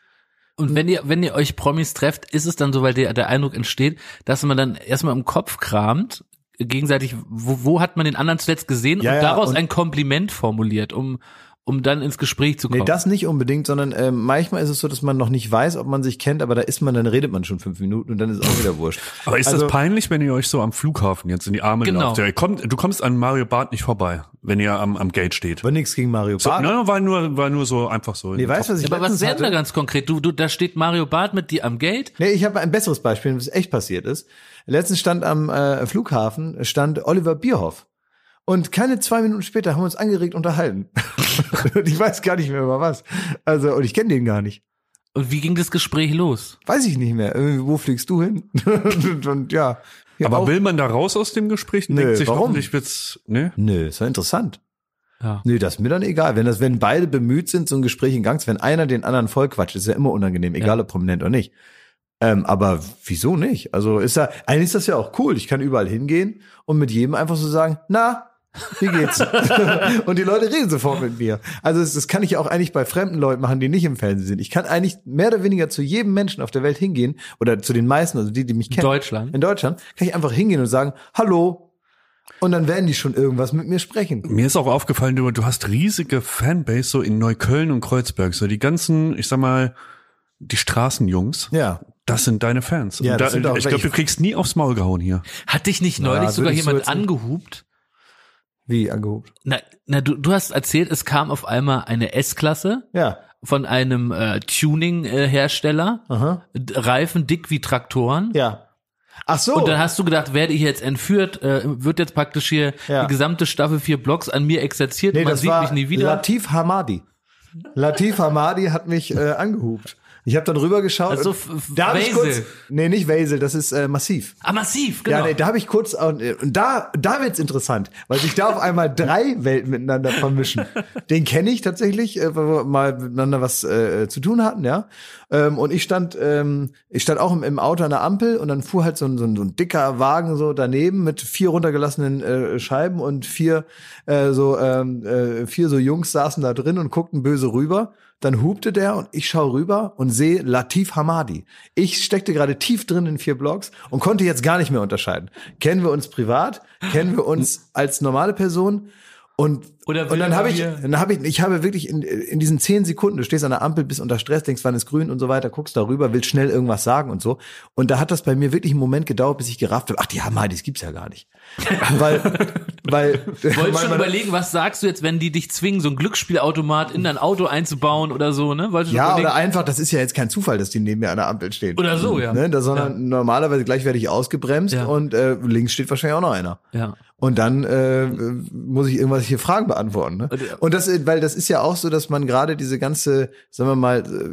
Und wenn ihr, wenn ihr euch Promis trefft, ist es dann so, weil der, der Eindruck entsteht, dass man dann erstmal im Kopf kramt, gegenseitig, wo, wo hat man den anderen zuletzt gesehen Ja, und ja, daraus und- ein Kompliment formuliert, um, um dann ins Gespräch zu kommen. Nee, das nicht unbedingt, sondern ähm, manchmal ist es so, dass man noch nicht weiß, ob man sich kennt, aber da ist man, dann redet man schon fünf Minuten und dann ist es auch wieder wurscht. Aber ist Also- das peinlich, wenn ihr euch so am Flughafen jetzt in die Arme Genau. lauft? Ja, kommt, du kommst an Mario Barth nicht vorbei, wenn ihr am, am Gate steht. Aber nichts gegen Mario So, Barth. ne, war nur, war nur so einfach so. Nee, weißt was ich Aber was wäre denn da ganz konkret? Du, du, da steht Mario Barth mit dir am Gate. Nee, ich habe ein besseres Beispiel, was echt passiert ist. Letztens stand am äh, Flughafen, stand Oliver Bierhoff. Und keine zwei Minuten später haben wir uns angeregt unterhalten. und ich weiß gar nicht mehr über was. Also, und ich kenne den gar nicht. Und wie ging das Gespräch los? Weiß ich nicht mehr. Irgendwie, wo fliegst du hin? und, und ja. ja Aber auch- will man da raus aus dem Gespräch? Nö, Denkt sich warum? hoffentlich wird's, ne? Nö, ist ja interessant. Ja. Nö, das ist mir dann egal. Wenn das, wenn beide bemüht sind, so ein Gespräch in Gang, zu- wenn einer den anderen vollquatscht, ist ja immer unangenehm, egal ob prominent oder nicht. Ähm, aber wieso nicht? Also ist ja, eigentlich ist das ja auch cool. Ich kann überall hingehen und mit jedem einfach so sagen, na, wie geht's? und die Leute reden sofort mit mir. Also das, das kann ich ja auch eigentlich bei fremden Leuten machen, die nicht im Fernsehen sind. Ich kann eigentlich mehr oder weniger zu jedem Menschen auf der Welt hingehen oder zu den meisten, also die, die mich kennen. Deutschland. In Deutschland kann ich einfach hingehen und sagen, hallo. Und dann werden die schon irgendwas mit mir sprechen. Mir ist auch aufgefallen, du, du hast riesige Fanbase so in Neukölln und Kreuzberg. So die ganzen, ich sag mal, die Straßenjungs. Ja. Das sind deine Fans. Ja, da, sind auch ich glaube, du kriegst nie aufs Maul gehauen hier. Hat dich nicht neulich Ja, sogar jemand angehupt? Wie angehobt? Na, na du, du hast erzählt, es kam auf einmal eine S-Klasse Ja. von einem äh, Tuning-Hersteller, Aha. Reifen dick wie Traktoren. Ja. Ach so. Und dann hast du gedacht, werde ich jetzt entführt, äh, wird jetzt praktisch hier Ja. die gesamte Staffel vier Blocks an mir exerziert, nee, man das sieht war mich nie wieder. Latif Hamadi. Latif Hamadi hat mich äh, angehupt. Ich habe dann rübergeschaut. Also da hab ich kurz, nee, nicht Wesel, das ist äh, massiv. Ah, massiv, genau. Ja, nee, da habe ich kurz und, und da da wird's interessant, weil sich da auf einmal drei Welten miteinander vermischen. Den kenne ich tatsächlich, äh, weil wir mal miteinander was äh, zu tun hatten, ja. Ähm, und ich stand ähm, ich stand auch im, im Auto an der Ampel und dann fuhr halt so ein, so ein, so ein dicker Wagen so daneben mit vier runtergelassenen äh, Scheiben und vier äh, so ähm, äh, vier so Jungs saßen da drin und guckten böse rüber. Dann hupte der und ich schaue rüber und sehe Latif Hamadi. Ich steckte gerade tief drin in vier Blocks und konnte jetzt gar nicht mehr unterscheiden. Kennen wir uns privat? Kennen wir uns als normale Person? Und, Oder und dann habe ich, dann habe ich, ich habe wirklich in, in diesen zehn Sekunden, du stehst an der Ampel, bist unter Stress, denkst, wann ist grün und so weiter, guckst darüber, willst schnell irgendwas sagen und so. Und da hat das bei mir wirklich einen Moment gedauert, bis ich gerafft habe, ach, die Hamadis gibt's ja gar nicht. weil, weil, Wolltest weil schon überlegen, was sagst du jetzt, wenn die dich zwingen, so ein Glücksspielautomat in dein Auto einzubauen oder so, ne? Wolltest du Ja, überlegen? oder einfach, das ist ja jetzt kein Zufall, dass die neben mir an der Ampel stehen. Oder so, ja. Ne, da, sondern normalerweise gleich werde ich ausgebremst Ja. und äh, links steht wahrscheinlich auch noch einer. Ja. Und dann äh, muss ich irgendwas hier Fragen beantworten. Ne? Und das, äh, weil das ist ja auch so, dass man gerade diese ganze, sagen wir mal, äh,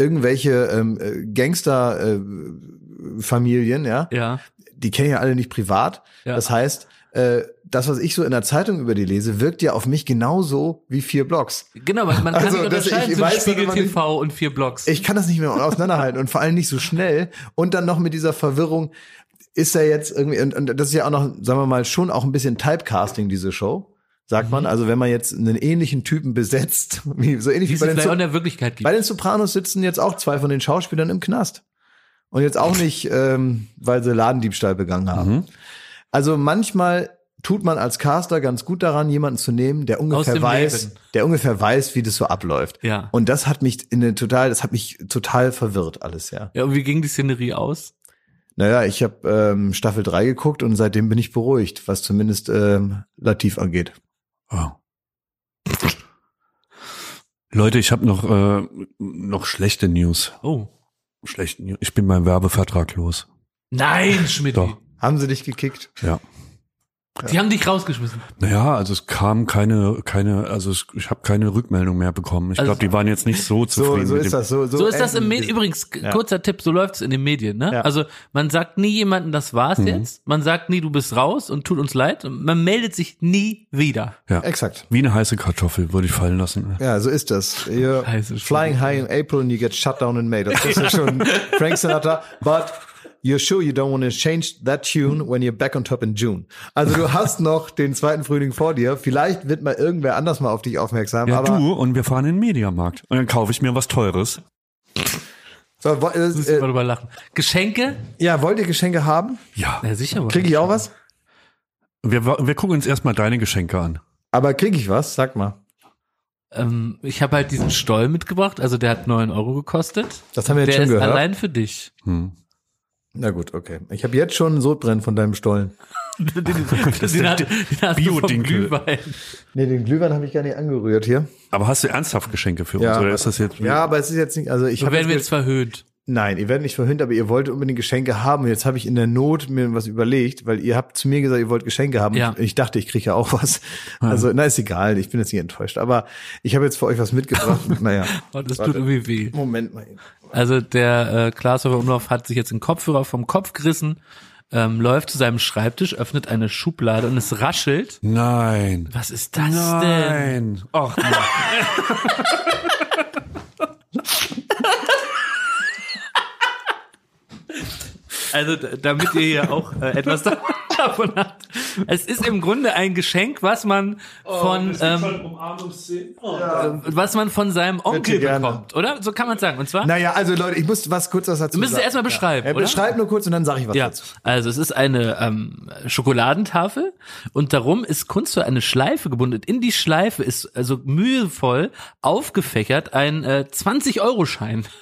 irgendwelche ähm, äh, Gangster-Familien, ja, Ja. die kennen ja alle nicht privat. Ja. Das heißt, äh, das, was ich so in der Zeitung über die lese, wirkt ja auf mich genauso wie vier Blogs. Genau, man, man kann Also, nicht das- unterscheiden ich zwischen Spiegel immer nicht- TV und vier Blogs. Ich kann das nicht mehr auseinanderhalten und vor allem nicht so schnell. Und dann noch mit dieser Verwirrung, ist er jetzt irgendwie, und, und das ist ja auch noch, sagen wir mal, schon auch ein bisschen Typecasting, diese Show, sagt Mhm. man. Also wenn man jetzt einen ähnlichen Typen besetzt, wie, so ähnlich wie wie bei den, gibt. bei den Sopranos sitzen jetzt auch zwei von den Schauspielern im Knast. Und jetzt auch nicht, ähm, weil sie Ladendiebstahl begangen haben. Mhm. Also manchmal tut man als Caster ganz gut daran, jemanden zu nehmen, der ungefähr weiß, Leben. der ungefähr weiß, wie das so abläuft. Ja. Und das hat mich in eine total, das hat mich total verwirrt alles, ja. Ja, und wie ging die Szenerie aus? Naja, ich habe ähm, Staffel 3 geguckt und seitdem bin ich beruhigt, was zumindest ähm, Latif angeht. Oh. Leute, ich habe noch äh, noch schlechte News. Oh. Schlechte News. Ich bin meinem Werbevertrag los. Nein, Schmidt. Doch. Haben sie dich gekickt? Ja. Die haben dich rausgeschmissen. Naja, also es kam keine, keine, also es, ich habe keine Rückmeldung mehr bekommen. Ich Also- glaube, die waren jetzt nicht so So, zufrieden so mit ist dem. das. So, so, So ist das im Medien. Übrigens, Ja. kurzer Tipp, so läuft's in den Medien, ne? Ja. Also man sagt nie jemandem, das war's Mhm. jetzt. Man sagt nie, du bist raus und tut uns leid. Und man meldet sich nie wieder. Ja. Exakt. Wie eine heiße Kartoffel würde ich fallen lassen. Ja, so ist das. You're Heiße flying high in April and you get shut down in May. Das ist ja schon Frank Sinatra. But you're sure you don't want to change that tune when you're back on top in June. Also du hast noch den zweiten Frühling vor dir. Vielleicht wird mal irgendwer anders mal auf dich aufmerksam. Ja, aber du und wir fahren in den Mediamarkt. Und dann kaufe ich mir was Teures. so, wo- äh, Muss ich äh, mal drüber lachen. Geschenke? ja, wollt ihr Geschenke haben? Ja. Ja, sicher. Kriege ich auch was? Wir, wir gucken uns erstmal deine Geschenke an. Aber kriege ich was? Sag mal. Ähm, ich habe halt diesen Stoll mitgebracht, also der hat neun Euro gekostet. Das haben wir jetzt Der schon ist gehört. allein für dich. Hm. Na gut, okay. Ich habe jetzt schon einen Sodbrennen von deinem Stollen. den, den, den, hat, den hast du vom Biodinkel. Glühwein. Nee, den Glühwein habe ich gar nicht angerührt hier. Aber hast du ernsthaft Geschenke für uns? Ja, oder ist das jetzt? Ja, aber es ist jetzt nicht, also ich So habe werden wir jetzt jetzt verhöhnt. Nein, ihr werdet nicht verhöhnt, aber ihr wolltet unbedingt Geschenke haben. Und jetzt habe ich in der Not mir was überlegt, weil ihr habt zu mir gesagt, ihr wollt Geschenke haben. Ja. Und ich dachte, ich kriege ja auch was. Also, na, ist egal, ich bin jetzt nicht enttäuscht. Aber ich habe jetzt für euch was mitgebracht. naja, Oh, das Warte. tut irgendwie weh. Moment mal. eben. Also der äh, Glashäufer Umlauf hat sich jetzt den Kopfhörer vom Kopf gerissen, ähm, läuft zu seinem Schreibtisch, öffnet eine Schublade und es raschelt. Nein. Was ist das denn? Nein. Ach, Also damit ihr hier auch äh, etwas da- davon habt. Es ist im Grunde ein Geschenk, was man von ähm, äh, was man von seinem Onkel bekommt, oder? So kann man sagen. Und zwar Naja, also Leute, ich muss was kurz was dazu Wir müssen es sagen. erstmal beschreiben, Ja, oder? beschreib nur kurz und dann sage ich was Ja, dazu. also es ist eine ähm, Schokoladentafel und darum ist Kunstvoll eine Schleife gebunden. In die Schleife ist also mühevoll aufgefächert ein äh, 20-Euro-Schein.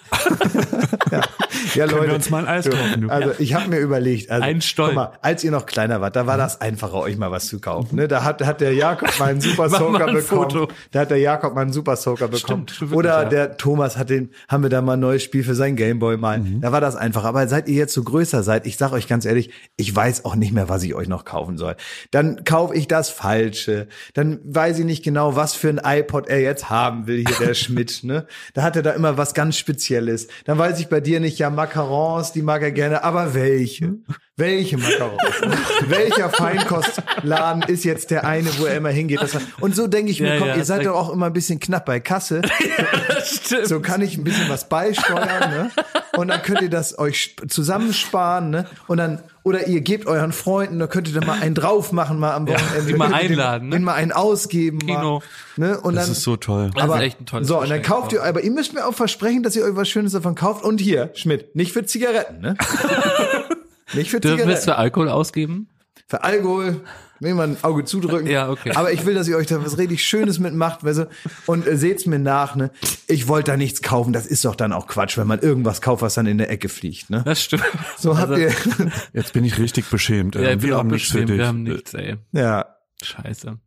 Ja, Können wir uns mal ein Eis kaufen, du? Also ich habe mir überlegt, also Ein guck mal, als ihr noch kleiner wart, da war das einfach einfacher, euch mal was zu kaufen. Ne? Da hat, hat der Jakob mal einen Super Soaker ein bekommen. Foto. Da hat der Jakob mal einen Super Soaker bekommen. stimmt wirklich, Oder ja. der Thomas hat den, haben wir da mal ein neues Spiel für sein Gameboy mal. Mhm. Da war das einfach. Aber seit ihr jetzt so größer seid, ich sag euch ganz ehrlich, ich weiß auch nicht mehr, was ich euch noch kaufen soll. Dann kaufe ich das Falsche. Dann weiß ich nicht genau, was für ein iPod er jetzt haben will, hier der Schmidt. Ne? Da hat er da immer was ganz Spezielles. Dann weiß ich bei dir nicht, ja, Macarons, die mag er gerne, aber welche? Welche Macarons? Welcher Feinkostladen ist jetzt der eine, wo er immer hingeht? Das, und so denke ich mir, Ja, komm, ja, ihr seid doch auch immer ein bisschen knapp bei Kasse. Stimmt. So kann ich ein bisschen was beisteuern, ne? Und dann könnt ihr das euch sp- zusammensparen, ne? Und dann, oder ihr gebt euren Freunden, da könnt ihr dann mal einen drauf machen, mal am Wochenende. die mal ihr den- einladen, ne? Den mal einen ausgeben, Kino. Mal, ne? Und Das dann, ist so toll. Das ist echt ein tolles so, und dann kauft ihr, aber ihr müsst mir auch versprechen, dass ihr euch was Schönes davon kauft. Und hier, Schmidt, nicht für Zigaretten, ne? nicht für Dürfen wir es Zigaretten. für Alkohol ausgeben? Für Alkohol, will man ein Auge zudrücken. Ja, okay. Aber ich will, dass ihr euch da was richtig Schönes mitmacht, weißt du? Und äh, seht's mir nach, ne? Ich wollte da nichts kaufen, das ist doch dann auch Quatsch, wenn man irgendwas kauft, was dann in der Ecke fliegt, ne? Das stimmt. So habt ihr, Jetzt bin ich richtig beschämt. Ja, ich bin wir haben nichts für dich. wir haben nichts, ey. ja, Scheiße.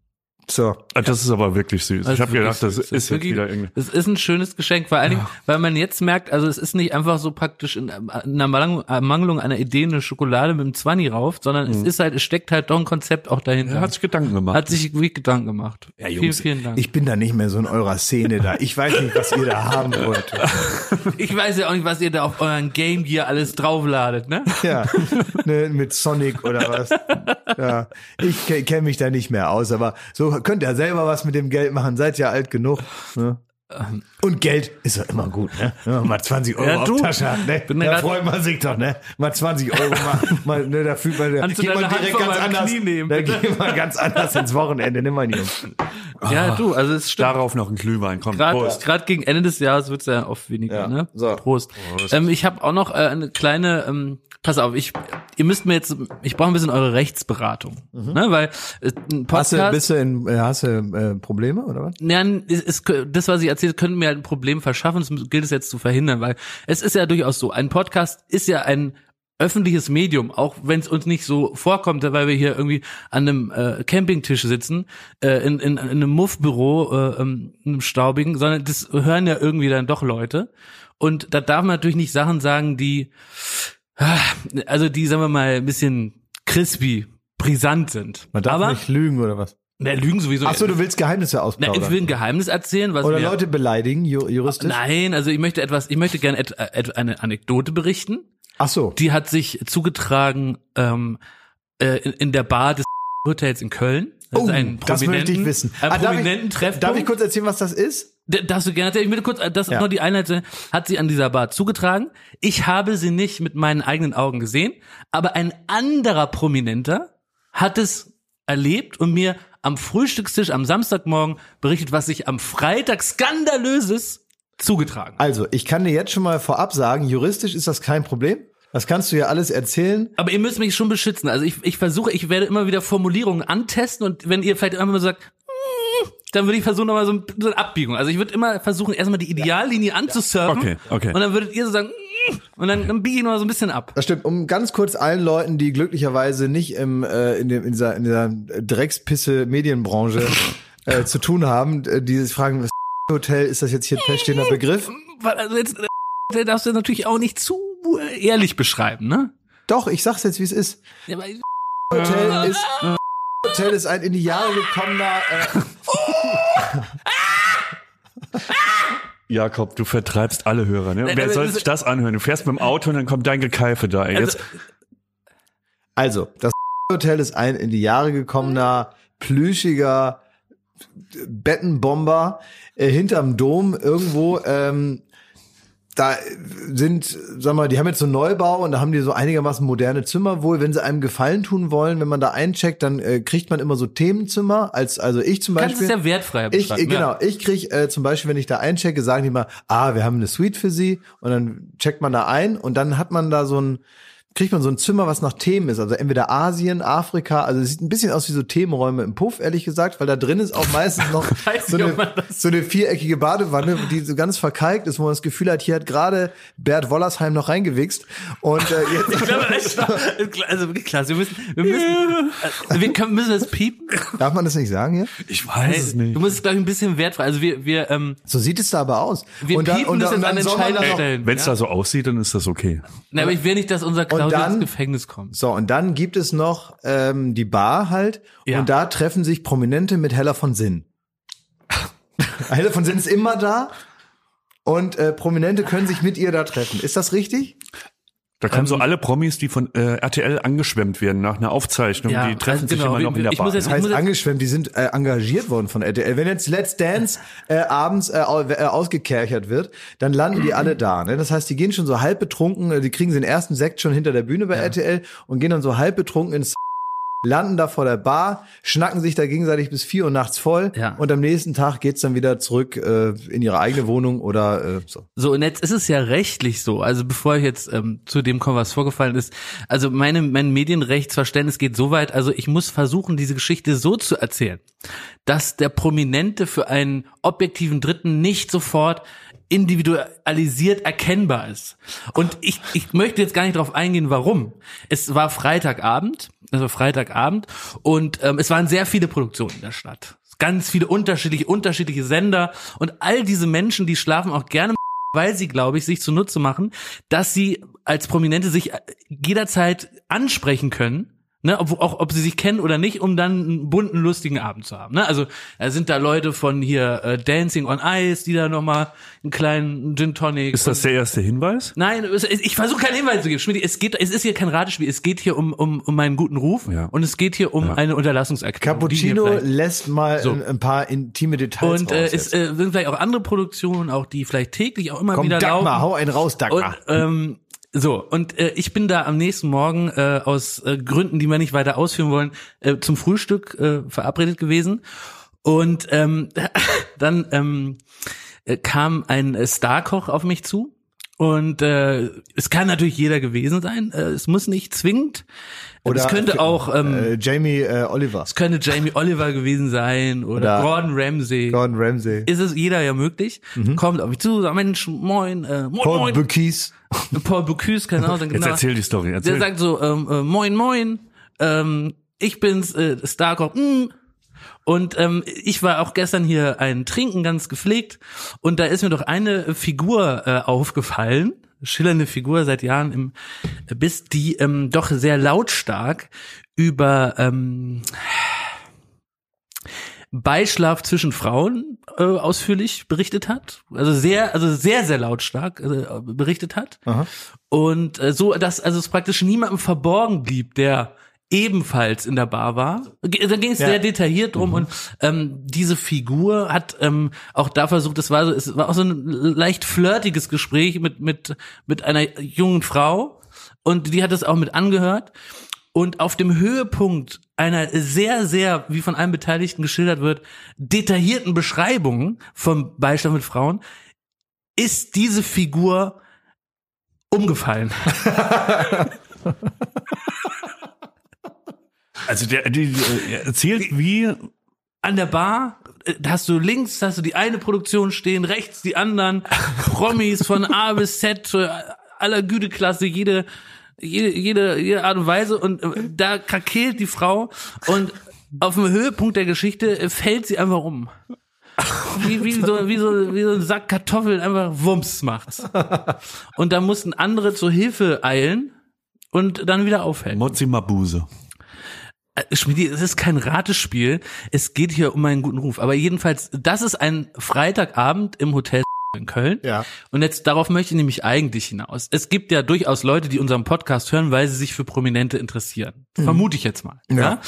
So. Ah, Das ist aber wirklich süß. Das ich habe gedacht, das süß. ist jetzt wirklich- wieder irgendwie. Es ist ein schönes Geschenk, vor allen Dingen, weil man jetzt merkt, also es ist nicht einfach so praktisch in, in einer Ermangelung- einer Idee eine Schokolade mit einem Zwanni rauf, sondern es ist halt, es steckt halt doch ein Konzept auch dahinter. Er hat sich Gedanken gemacht. Hat sich wirklich Gedanken gemacht. Ja, vielen, Jungs, vielen Dank. Ich bin da nicht mehr so in eurer Szene da. Ich weiß nicht, was ihr da haben wollt. Ich weiß ja auch nicht, was ihr da auf euren Game Gear alles draufladet, ne? Ja, ne, mit Sonic oder was. Ja, ich kenne mich da nicht mehr aus, aber so könnt ihr selber was mit dem Geld machen. Seid ja alt genug. Ne? Und Geld ist doch immer gut, ne? Wenn man mal 20 Euro Ja, du. auf Tasche hat, ne? Bin Da grad- freut man sich doch, ne? Mal 20 Euro mal, mal ne, da fühlt man, du geht man direkt ganz anders, nehmen, da geht man ganz anders ins Wochenende, ne, mein Junge? Ja, du, also es stimmt. Darauf noch ein Glühwein. Komm, Gerade Prost. gerade gegen Ende des Jahres wird's ja oft weniger, Ja, ne? so. Prost. Ähm, ich habe auch noch äh, eine kleine, ähm, pass auf, ich, ihr müsst mir jetzt, ich brauche ein bisschen eure Rechtsberatung, ne? Weil äh, ein Hast du, Podcast, bist du in, äh, hast du äh, Probleme oder was? ja, es, es, das, was ich erzähle, könnte mir halt ein Problem verschaffen. Das gilt es jetzt zu verhindern, weil es ist ja durchaus so. Ein Podcast ist ja ein öffentliches Medium, auch wenn es uns nicht so vorkommt, weil wir hier irgendwie an einem äh, Campingtisch sitzen, äh, in, in, in einem Muffbüro, äh, ähm, in einem staubigen, sondern das hören ja irgendwie dann doch Leute. Und da darf man natürlich nicht Sachen sagen, die, ah, also die, sagen wir mal, ein bisschen crispy, brisant sind. Man darf Aber, nicht lügen oder was? Na, lügen sowieso. Ach so, du willst Geheimnisse Na, ausplaudern. ich will ein Geheimnis erzählen, was oder mir, Leute beleidigen, ju juristisch? Nein, also ich möchte etwas, ich möchte gerne et, et, eine Anekdote berichten. Ach so. Die hat sich zugetragen ähm, äh, in, in der Bar des Hotels in Köln. Das ist ein Oh, das möchte ich wissen. Ein Ah, darf prominenten ich, Treffpunkt. Darf ich kurz erzählen, was das ist? Darfst du gerne erzählen? Ich will kurz, das ist Ja. nur die Einheit, hat sie an dieser Bar zugetragen. Ich habe sie nicht mit meinen eigenen Augen gesehen, aber ein anderer Prominenter hat es erlebt und mir am Frühstückstisch am Samstagmorgen berichtet, was sich am Freitag skandalöses zugetragen hat. Also, ich kann dir jetzt schon mal vorab sagen, juristisch ist das kein Problem. Das kannst du ja alles erzählen. Aber ihr müsst mich schon beschützen. Also ich, ich versuche, ich werde immer wieder Formulierungen antesten und wenn ihr vielleicht immer mal sagt, "Mm", dann würde ich versuchen nochmal so, ein- so eine Abbiegung. Also ich würde immer versuchen, erstmal die Ideallinie anzusurfen. Okay, okay. Und dann würdet ihr so sagen, "Mm", und dann, dann biege ich nochmal so ein bisschen ab. Das stimmt. Um ganz kurz allen Leuten, die glücklicherweise nicht im, äh, in, dem, in, dieser, in dieser Dreckspisse Medienbranche äh, zu tun haben, äh, die sich fragen, was Hotel, ist das jetzt hier ein feststehender Begriff? Also jetzt äh, darfst du natürlich auch nicht zu äh, ehrlich beschreiben, ne? Doch, ich sag's jetzt, wie es ist. Ja, Hotel ist, Hotel ist ein in die Jahre gekommener, äh, Jakob, du vertreibst alle Hörer. Ne? Nein, Wer soll sich das anhören? Du fährst mit dem Auto und dann kommt dein Gekeife da. Ey. Jetzt, Also, das Hotel ist ein in die Jahre gekommener, plüschiger Bettenbomber äh, hinterm Dom irgendwo. Ähm, da sind, sag mal, die haben jetzt so einen Neubau und da haben die so einigermaßen moderne Zimmer wohl. Wenn sie einem Gefallen tun wollen, wenn man da eincheckt, dann äh, kriegt man immer so Themenzimmer. Als also ich zum kannst Beispiel. es ja wertfrei Ich, äh, genau, Ja. ich krieg äh, zum Beispiel, wenn ich da einchecke, sagen die mal, ah, wir haben eine Suite für Sie und dann checkt man da ein und dann hat man da so ein, kriegt man so ein Zimmer, was nach Themen ist. Also entweder Asien, Afrika, also es sieht ein bisschen aus wie so Themenräume im Puff, ehrlich gesagt, weil da drin ist auch meistens noch so, eine, so eine viereckige Badewanne, die so ganz verkalkt ist, wo man das Gefühl hat, hier hat gerade Bert Wollersheim noch reingewichst. Und äh, jetzt, Ich glaube, das ist doch- also wirklich klar, wir müssen, wir müssen, äh, wir können, müssen das piepen. darf man das nicht sagen hier? Ich weiß es nicht. Du musst es, glaube ich, ein bisschen wertfrei. Also wir, wir, ähm, So sieht es da aber aus. wir piepen das jetzt an den da Scheidestellen. Wenn es da so aussieht, dann ist das okay. Na, aber ich will nicht, dass unser Claudia dann- ins Gefängnis kommt. So, und dann gibt es noch ähm, die Bar halt. Ja. Und da treffen sich Prominente mit Hella von Sinn. Hella von Sinn ist immer da. Und äh, Prominente können sich mit ihr da treffen. Ist das richtig? Da kommen so Ähm, alle Promis, die von äh, RTL angeschwemmt werden nach einer Aufzeichnung, Ja, die treffen also sich genau, immer noch in der ich Bar. muss jetzt- Das heißt, muss jetzt- angeschwemmt, die sind äh, engagiert worden von RTL. Wenn jetzt Let's Dance äh, abends äh, äh, ausgekerchert wird, dann landen die alle da. Ne? Das heißt, die gehen schon so halb betrunken, äh, die kriegen den ersten Sekt schon hinter der Bühne bei RTL und gehen dann so halb betrunken ins landen da vor der Bar, schnacken sich da gegenseitig bis vier Uhr nachts voll Ja. und am nächsten Tag geht's dann wieder zurück äh, in ihre eigene Wohnung oder äh, so. So, und jetzt ist es ja rechtlich so, also bevor ich jetzt ähm, zu dem komme, was vorgefallen ist, also meine, mein Medienrechtsverständnis geht so weit, also ich muss versuchen, diese Geschichte so zu erzählen, dass der Prominente für einen objektiven Dritten nicht sofort individualisiert erkennbar ist. Und ich, ich möchte jetzt gar nicht darauf eingehen, warum. Es war Freitagabend, also Freitagabend, und ähm, es waren sehr viele Produktionen in der Stadt. Ganz viele unterschiedliche, unterschiedliche Sender und all diese Menschen, die schlafen auch gerne weil sie, glaube ich, sich zunutze machen, dass sie als Prominente sich jederzeit ansprechen können. Ne, ob, auch ob sie sich kennen oder nicht, um dann einen bunten, lustigen Abend zu haben. Ne? Also da sind da Leute von hier äh, Dancing on Ice, die da nochmal einen kleinen Gin Tonic. Ist das der erste Hinweis? Nein, ich versuche keinen Hinweis zu geben. Schmidt, es geht, es ist hier kein Ratespiel. Es geht hier um um, um meinen guten Ruf Ja. und es geht hier um eine Unterlassungserklärung. Cappuccino lässt mal So. ein, ein paar intime Details und äh, es äh, sind vielleicht auch andere Produktionen, auch die vielleicht täglich auch immer Komm, wieder Dagmar, laufen. hau einen raus, Und, Dagmar. ähm, so, und äh, ich bin da am nächsten Morgen äh, aus äh, Gründen, die wir nicht weiter ausführen wollen, äh, zum Frühstück äh, verabredet gewesen. Und ähm, dann ähm, äh, kam ein äh, Starkoch auf mich zu. Und äh, es kann natürlich jeder gewesen sein. Äh, es muss nicht zwingend. Oder es könnte auch ähm, äh, Jamie äh, Oliver, es könnte Jamie Oliver gewesen sein oder, Oder Gordon Ramsay Gordon Ramsay, ist es jeder ja möglich. Kommt auf mich zu, sagt, Mensch, moin, äh, moin, Paul moin. Bocuse. Paul Bocuse, keine Ahnung. Jetzt genau. erzähl die Story. Der Erzähl. sagt so, ähm, äh, moin, moin, ähm, ich bin's, äh, Starkop, mm. Und ähm, ich war auch gestern hier ein Trinken ganz gepflegt und da ist mir doch eine Figur äh, aufgefallen, schillernde Figur seit Jahren im Biss, die ähm, doch sehr lautstark über ähm, Beischlaf zwischen Frauen äh, ausführlich berichtet hat, also sehr, also sehr, sehr lautstark äh, berichtet hat. Und äh, so, dass also es praktisch niemandem verborgen blieb, der ebenfalls in der Bar war. Da ging es Ja. sehr detailliert drum und ähm, diese Figur hat ähm, auch da versucht, es war so, es war auch so ein leicht flirtiges Gespräch mit mit mit einer jungen Frau und die hat es auch mit angehört und auf dem Höhepunkt einer sehr, sehr, wie von allen Beteiligten geschildert wird, detaillierten Beschreibung vom Beistand mit Frauen, ist diese Figur umgefallen. Also der, die, die er erzählt, wie An der Bar äh, da hast du links hast du die eine Produktion stehen, rechts die anderen Promis von A bis Z äh, aller Güteklasse, jede jede, jede, jede Art und Weise und äh, da krakeelt die Frau und auf dem Höhepunkt der Geschichte äh, fällt sie einfach um. Wie, wie, so, wie, so, wie so ein Sack Kartoffeln einfach Wumms macht. Und da mussten andere zur Hilfe eilen und dann wieder aufhellen. Mozzi Mabuse. Äh, Schmiedi, es ist kein Ratespiel. Es geht hier um einen guten Ruf. Aber jedenfalls, das ist ein Freitagabend im Hotel in Köln. Ja. Und jetzt darauf möchte ich nämlich eigentlich hinaus. Es gibt ja durchaus Leute, die unseren Podcast hören, weil sie sich für Prominente interessieren. Vermute ich jetzt mal. Ja.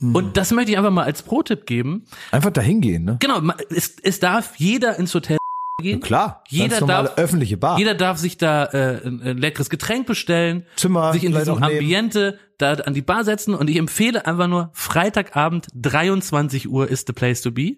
Und das möchte ich einfach mal als Pro-Tipp geben. Einfach dahin gehen, ne? Genau, es, es darf jeder ins Hotel gehen. Klar, Jeder ganz normale darf, öffentliche Bar. Jeder darf sich da äh, ein, ein leckeres Getränk bestellen, Zimmer sich in diesem. Ambiente da an die Bar setzen und ich empfehle einfach nur Freitagabend 23 Uhr ist the place to be.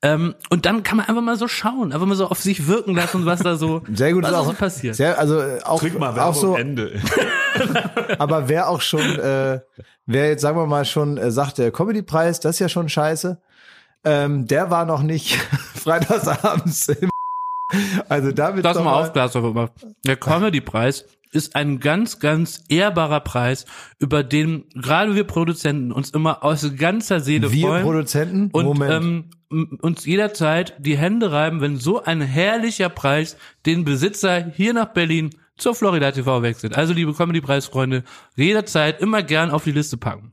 Ähm, und dann kann man einfach mal so schauen, einfach mal so auf sich wirken lassen, was da so, Sehr gut was auch so passiert. Sehr, also äh, auch, Klick mal auch so, Ende. aber wer auch schon, äh, wer jetzt sagen wir mal schon äh, sagt, der Comedy-Preis, das ist ja schon scheiße. Ähm, der war noch nicht freitagsabends im also damit Lass mal auf, auf. Der Comedy-Preis ist ein ganz, ganz ehrbarer Preis, über den gerade wir Produzenten uns immer aus ganzer Seele Wir freuen. Produzenten, und Moment. Ähm, uns jederzeit die Hände reiben, wenn so ein herrlicher Preis den Besitzer hier nach Berlin zur Florida TV wechselt. Also liebe Comedy-Preisfreunde, jederzeit immer gern auf die Liste packen.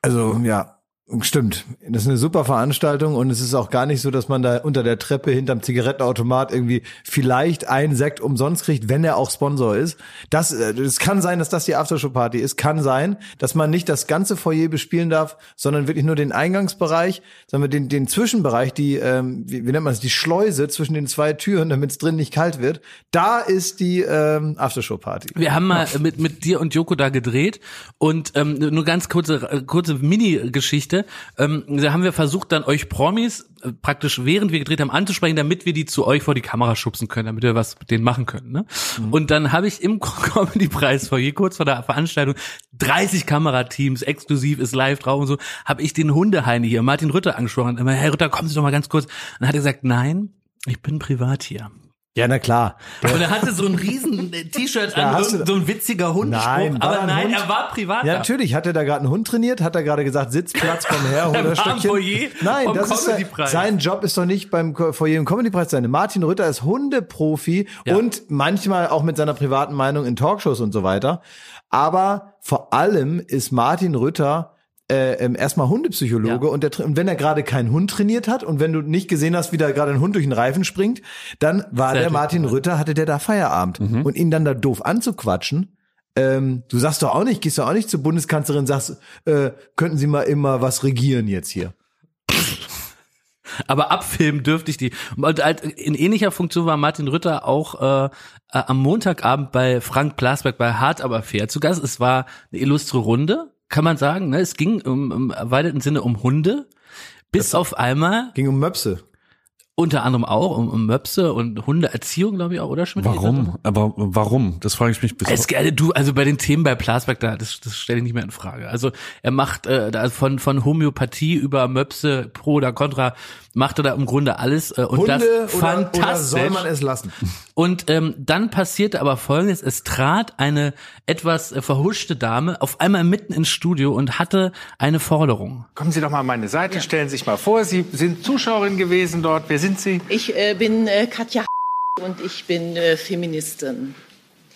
Also ja, stimmt. Das ist eine super Veranstaltung und es ist auch gar nicht so, dass man da unter der Treppe hinterm Zigarettenautomat irgendwie vielleicht einen Sekt umsonst kriegt, wenn er auch Sponsor ist. Das, äh, das kann sein, dass das die Aftershow-Party ist. Kann sein, dass man nicht das ganze Foyer bespielen darf, sondern wirklich nur den Eingangsbereich, sagen wir den, den Zwischenbereich, die, ähm, wie, wie nennt man es, die Schleuse zwischen den zwei Türen, damit es drin nicht kalt wird. Da ist die ähm, Aftershow-Party. Wir haben mal mit, mit dir und Joko da gedreht und ähm, nur ganz kurze, äh, kurze Mini-Geschichte. Ähm, da haben wir versucht, dann euch Promis äh, praktisch während wir gedreht haben anzusprechen, damit wir die zu euch vor die Kamera schubsen können, damit wir was mit denen machen können. Ne? Und dann habe ich im Comedy-Preis vor je kurz vor der Veranstaltung 30 Kamerateams, exklusiv ist live drauf und so, habe ich den Hundeheini hier, Martin Rütter, angesprochen. Immer, Herr Rütter, kommen Sie doch mal ganz kurz. Und dann hat er gesagt, nein, ich bin privat hier. Ja, na klar. Und er hatte so ein riesen äh, T-Shirt Ja, an, so, so ein witziger Hundespruch. Nein, aber ein nein, Hund? er war privat. Ja, natürlich. Hat er da gerade einen Hund trainiert? Hat er gerade gesagt, Sitzplatz, komm her, hol das Stöckchen? Foyer Nein, das ist ja, sein Job ist doch nicht beim Foyer im Comedy-Preis sein. Martin Rütter ist Hundeprofi Ja. und manchmal auch mit seiner privaten Meinung in Talkshows und so weiter. Aber vor allem ist Martin Rütter äh, ähm, erstmal Hundepsychologe Ja. und, der, und wenn er gerade keinen Hund trainiert hat und wenn du nicht gesehen hast, wie da gerade ein Hund durch den Reifen springt, dann war Sehr der. Martin Rütter, hatte der da Feierabend. Und ihn dann da doof anzuquatschen, ähm, du sagst doch auch nicht, gehst doch auch nicht zur Bundeskanzlerin, sagst, äh, könnten Sie mal immer was regieren jetzt hier. Aber abfilmen dürfte ich die. Und halt in ähnlicher Funktion war Martin Rütter auch äh, äh, am Montagabend bei Frank Blasberg bei Hart aber fair zu Gast. Es war eine illustre Runde, kann man sagen. Ne? Es ging im, im erweiterten Sinne um Hunde. Bis auf einmal, Ging um Möpse. unter anderem auch um, um Möpse und Hundeerziehung, glaube ich auch, oder Schmidt? Warum? Aber warum? Das frage ich mich bis Es, äh, du, also bei den Themen bei Plasberg, da, das, das stelle ich nicht mehr in Frage. Also er macht äh, da von von Homöopathie über Möpse, pro oder contra, macht er da im Grunde alles äh, und Hunde das oder, oder fantastisch. soll man es lassen? Und ähm, dann passierte aber Folgendes: Es trat eine etwas äh, verhuschte Dame auf einmal mitten ins Studio und hatte eine Forderung. Kommen Sie doch mal an meine Seite, stellen Sie sich mal vor, Sie sind Zuschauerin gewesen dort. Wer sind Sie? Ich äh, bin äh, Katja und ich bin äh, Feministin.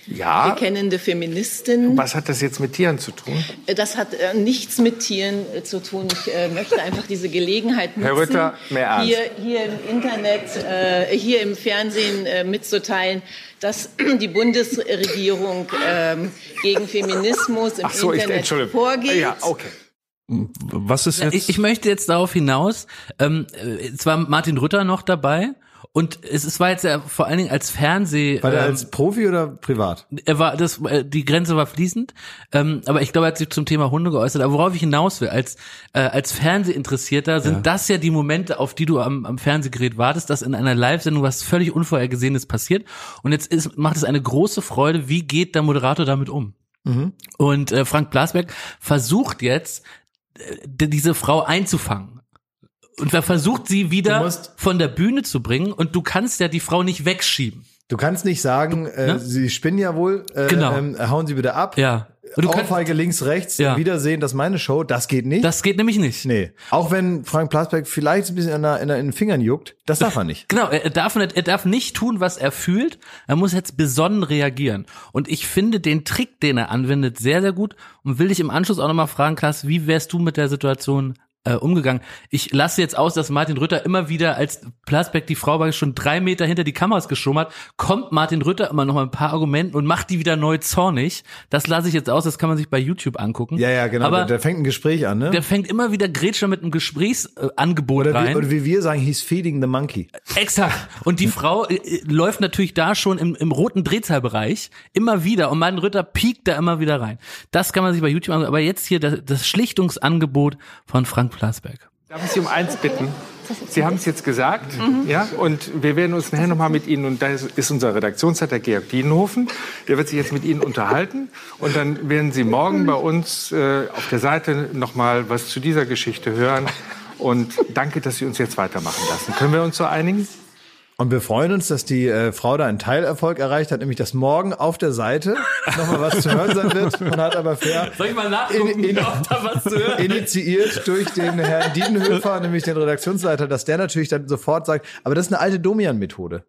Ja. Bekennende Feministin. Was hat das jetzt mit Tieren zu tun? Äh, Das hat äh, nichts mit Tieren äh, zu tun. Ich äh, möchte einfach diese Gelegenheit nutzen, Herr Rütter, mehr Ernst. hier, hier im Internet, äh, hier im Fernsehen äh, mitzuteilen, dass die Bundesregierung ähm, gegen Feminismus im Ach so, ich Internet entschuldige. vorgeht. Ja, okay. Was ist jetzt? Ich, ich möchte jetzt darauf hinaus, ähm, äh, es war Martin Rütter noch dabei und es, es war jetzt ja vor allen Dingen als Fernseh. War der ähm, als Profi oder privat? er war das äh, die Grenze war fließend. Ähm, aber ich glaube er hat sich zum Thema Hunde geäußert. Aber worauf ich hinaus will als äh, als Fernsehinteressierter sind das ja die Momente auf die du am, am Fernsehgerät wartest dass in einer Live-Sendung was völlig unvorhergesehenes passiert. Und jetzt ist, macht es eine große Freude wie geht der Moderator damit um? Und äh, Frank Blasberg versucht jetzt äh, diese Frau einzufangen und er versucht sie wieder Du von der Bühne zu bringen und du kannst ja die Frau nicht wegschieben Du kannst nicht sagen, äh, ne? Sie spinnen ja wohl, äh, Genau. ähm, hauen Sie bitte ab. ja und du kannst, Aufweige links, rechts, Ja. Wiedersehen, das ist meine Show, das geht nicht. das geht nämlich nicht nee. Auch wenn Frank Plasberg vielleicht ein bisschen in, der, in den Fingern juckt, das darf er nicht. Genau, er er darf nicht, er darf nicht tun, was er fühlt. Er muss jetzt besonnen reagieren. Und ich finde den Trick, den er anwendet, sehr, sehr gut und will dich im Anschluss auch nochmal fragen, Klaas, wie wärst du mit der Situation äh, umgegangen. Ich lasse jetzt aus, dass Martin Rütter immer wieder, als Plasberg die Frau war schon drei Meter hinter die Kameras geschummert, kommt Martin Rütter immer noch mal ein paar Argumenten und macht die wieder neu zornig. Das lasse ich jetzt aus, das kann man sich bei YouTube angucken. Ja, ja, genau. Aber da, da fängt ein Gespräch an, ne? der fängt immer wieder Grätscher mit einem Gesprächsangebot oder, wie, rein. oder wie wir sagen, he's feeding the monkey. Exakt. Und die Frau äh, äh, läuft natürlich da schon im, im roten Drehzahlbereich immer wieder und Martin Rütter piekt da immer wieder rein. Das kann man sich bei YouTube anschauen. Aber jetzt hier das, das Schlichtungsangebot von Frank Plasberg. Darf ich Sie um eins bitten? Sie haben es jetzt gesagt, ja, und wir werden uns nachher noch mal mit Ihnen, und da ist unser Redaktionsleiter Georg Dienhofen, der wird sich jetzt mit Ihnen unterhalten, und dann werden Sie morgen bei uns äh, auf der Seite noch mal was zu dieser Geschichte hören. Und danke, dass Sie uns jetzt weitermachen lassen. Können wir uns so einigen? Und wir freuen uns, dass die äh, Frau da einen Teilerfolg erreicht hat, nämlich dass morgen auf der Seite nochmal was zu hören sein wird. Man hat aber fair Soll ich mal nachgucken, In- in- ob da was zu hören initiiert durch den Herrn Diedenhöfer, nämlich den Redaktionsleiter, dass der natürlich dann sofort sagt, aber das ist eine alte Domian-Methode.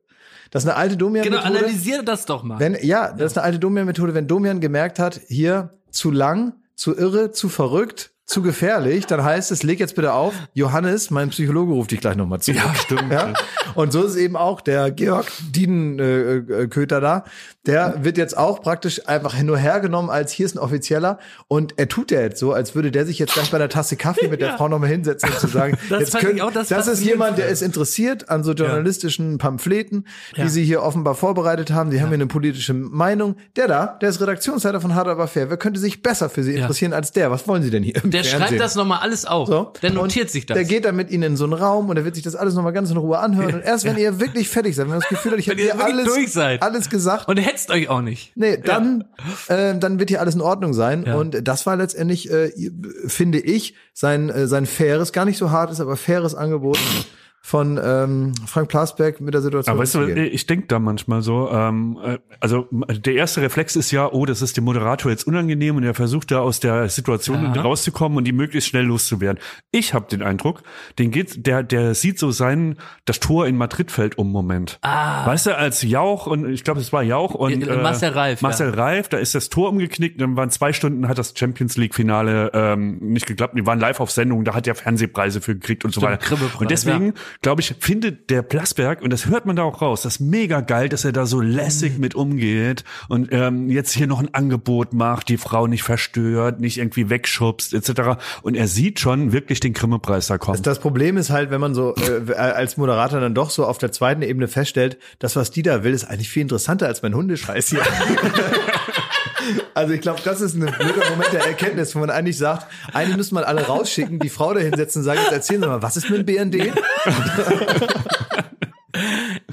Das ist eine alte Genau, Domian-Methode. analysiere das doch mal. Wenn, ja, das ist eine alte Domian-Methode. Wenn Domian gemerkt hat, hier zu lang, zu irre, zu verrückt, zu gefährlich, dann heißt es, leg jetzt bitte auf, Johannes, mein Psychologe ruft dich gleich nochmal zu. Ja, stimmt. Ja? Und so ist eben auch der Georg Diedenköter äh, Köter da, der wird jetzt auch praktisch einfach nur hergenommen als hier ist ein Offizieller und er tut ja jetzt so, als würde der sich jetzt gleich bei einer Tasse Kaffee mit der Frau nochmal hinsetzen und zu sagen, Das jetzt können, auch das das ist jemand, der ist interessiert an so journalistischen Pamphleten, die Ja. sie hier offenbar vorbereitet haben. Die haben hier eine politische Meinung. Der da, der ist Redaktionsleiter von Hard Aber Fair. Wer könnte sich besser für sie interessieren als der? Was wollen sie denn hier Der Fernsehen? schreibt das nochmal alles auf. So. Der notiert und sich das. Der geht dann mit ihnen in so einen Raum und der wird sich das alles nochmal ganz in Ruhe anhören. Und erst wenn ihr wirklich fertig seid, wenn ihr das Gefühl habt, ich habe hier alles, alles gesagt, und er hetzt euch auch nicht. Nee, dann, äh, dann wird hier alles in Ordnung sein. Ja. Und das war letztendlich, äh, finde ich, sein, äh, sein faires, gar nicht so hartes, aber faires Angebot von ähm, Frank Plasberg mit der Situation Aber weißt du, ich denke da manchmal so, ähm, äh, also der erste Reflex ist ja, oh, das ist dem Moderator jetzt unangenehm und er versucht da aus der Situation Ja. rauszukommen und die möglichst schnell loszuwerden. Ich habe den Eindruck, den geht, der, der sieht so sein, das Tor in Madrid fällt um Moment. Ah. Weißt du, als Jauch und ich glaube, es war Jauch und Äh, Marcel Reif, ja. Marcel Reif, da ist das Tor umgeknickt, dann waren zwei Stunden, hat das Champions League Finale ähm, nicht geklappt, die waren live auf Sendung, da hat er Fernsehpreise für gekriegt und so Stimmt, weiter. Kribbelpreis, Und deswegen ja. Glaube ich, findet der Plasberg, und das hört man da auch raus, das ist mega geil, dass er da so Mhm. lässig mit umgeht und ähm, jetzt hier noch ein Angebot macht, die Frau nicht verstört, nicht irgendwie wegschubst, etc. Und er sieht schon wirklich den Grimme-Preis da kommen. Das Problem ist halt, wenn man so äh, als Moderator dann doch so auf der zweiten Ebene feststellt, das, was die da will, ist eigentlich viel interessanter als mein Hundescheiß hier. Also ich glaube, das ist ein blöder Moment der Erkenntnis, wo man eigentlich sagt, eigentlich müssen wir alle rausschicken, die Frau da hinsetzen und sagen, jetzt erzählen Sie mal, was ist mit dem BND?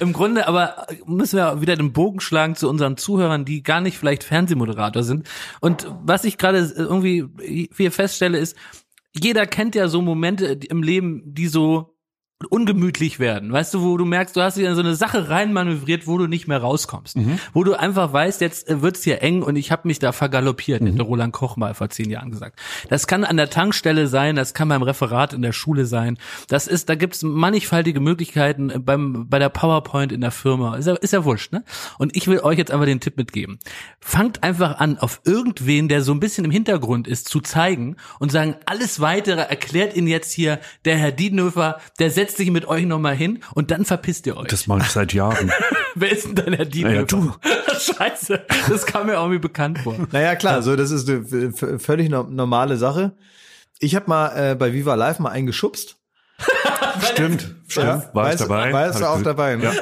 Im Grunde aber müssen wir wieder den Bogen schlagen zu unseren Zuhörern, die gar nicht vielleicht Fernsehmoderator sind. Und was ich gerade irgendwie hier feststelle, ist, jeder kennt ja so Momente im Leben, die so ungemütlich werden. Weißt du, wo du merkst, du hast dich in so eine Sache reinmanövriert, wo du nicht mehr rauskommst. Wo du einfach weißt, jetzt äh, wird's hier eng und ich habe mich da vergaloppiert, hätte Roland Koch mal vor zehn Jahren gesagt. Das kann an der Tankstelle sein, das kann beim Referat in der Schule sein. Das ist, da gibt's mannigfaltige Möglichkeiten äh, beim, bei der PowerPoint in der Firma. Ist ja, ist ja wurscht, ne? Und ich will euch jetzt einfach den Tipp mitgeben. Fangt einfach an, auf irgendwen, der so ein bisschen im Hintergrund ist, zu zeigen und sagen, alles weitere erklärt Ihnen jetzt hier der Herr Diedenhöfer, der setzt sich mit euch nochmal hin und dann verpisst ihr euch. Das mache ich seit Jahren. Wer ist denn dann Herr Diedenhöfer? du. Scheiße, das kam mir irgendwie bekannt vor. Naja, klar, so das ist eine völlig no normale Sache. Ich habe mal äh, bei Viva Live mal einen geschubst. Stimmt, stimmt. Ja, war ich dabei. Warst du auch dabei, ne? Ja.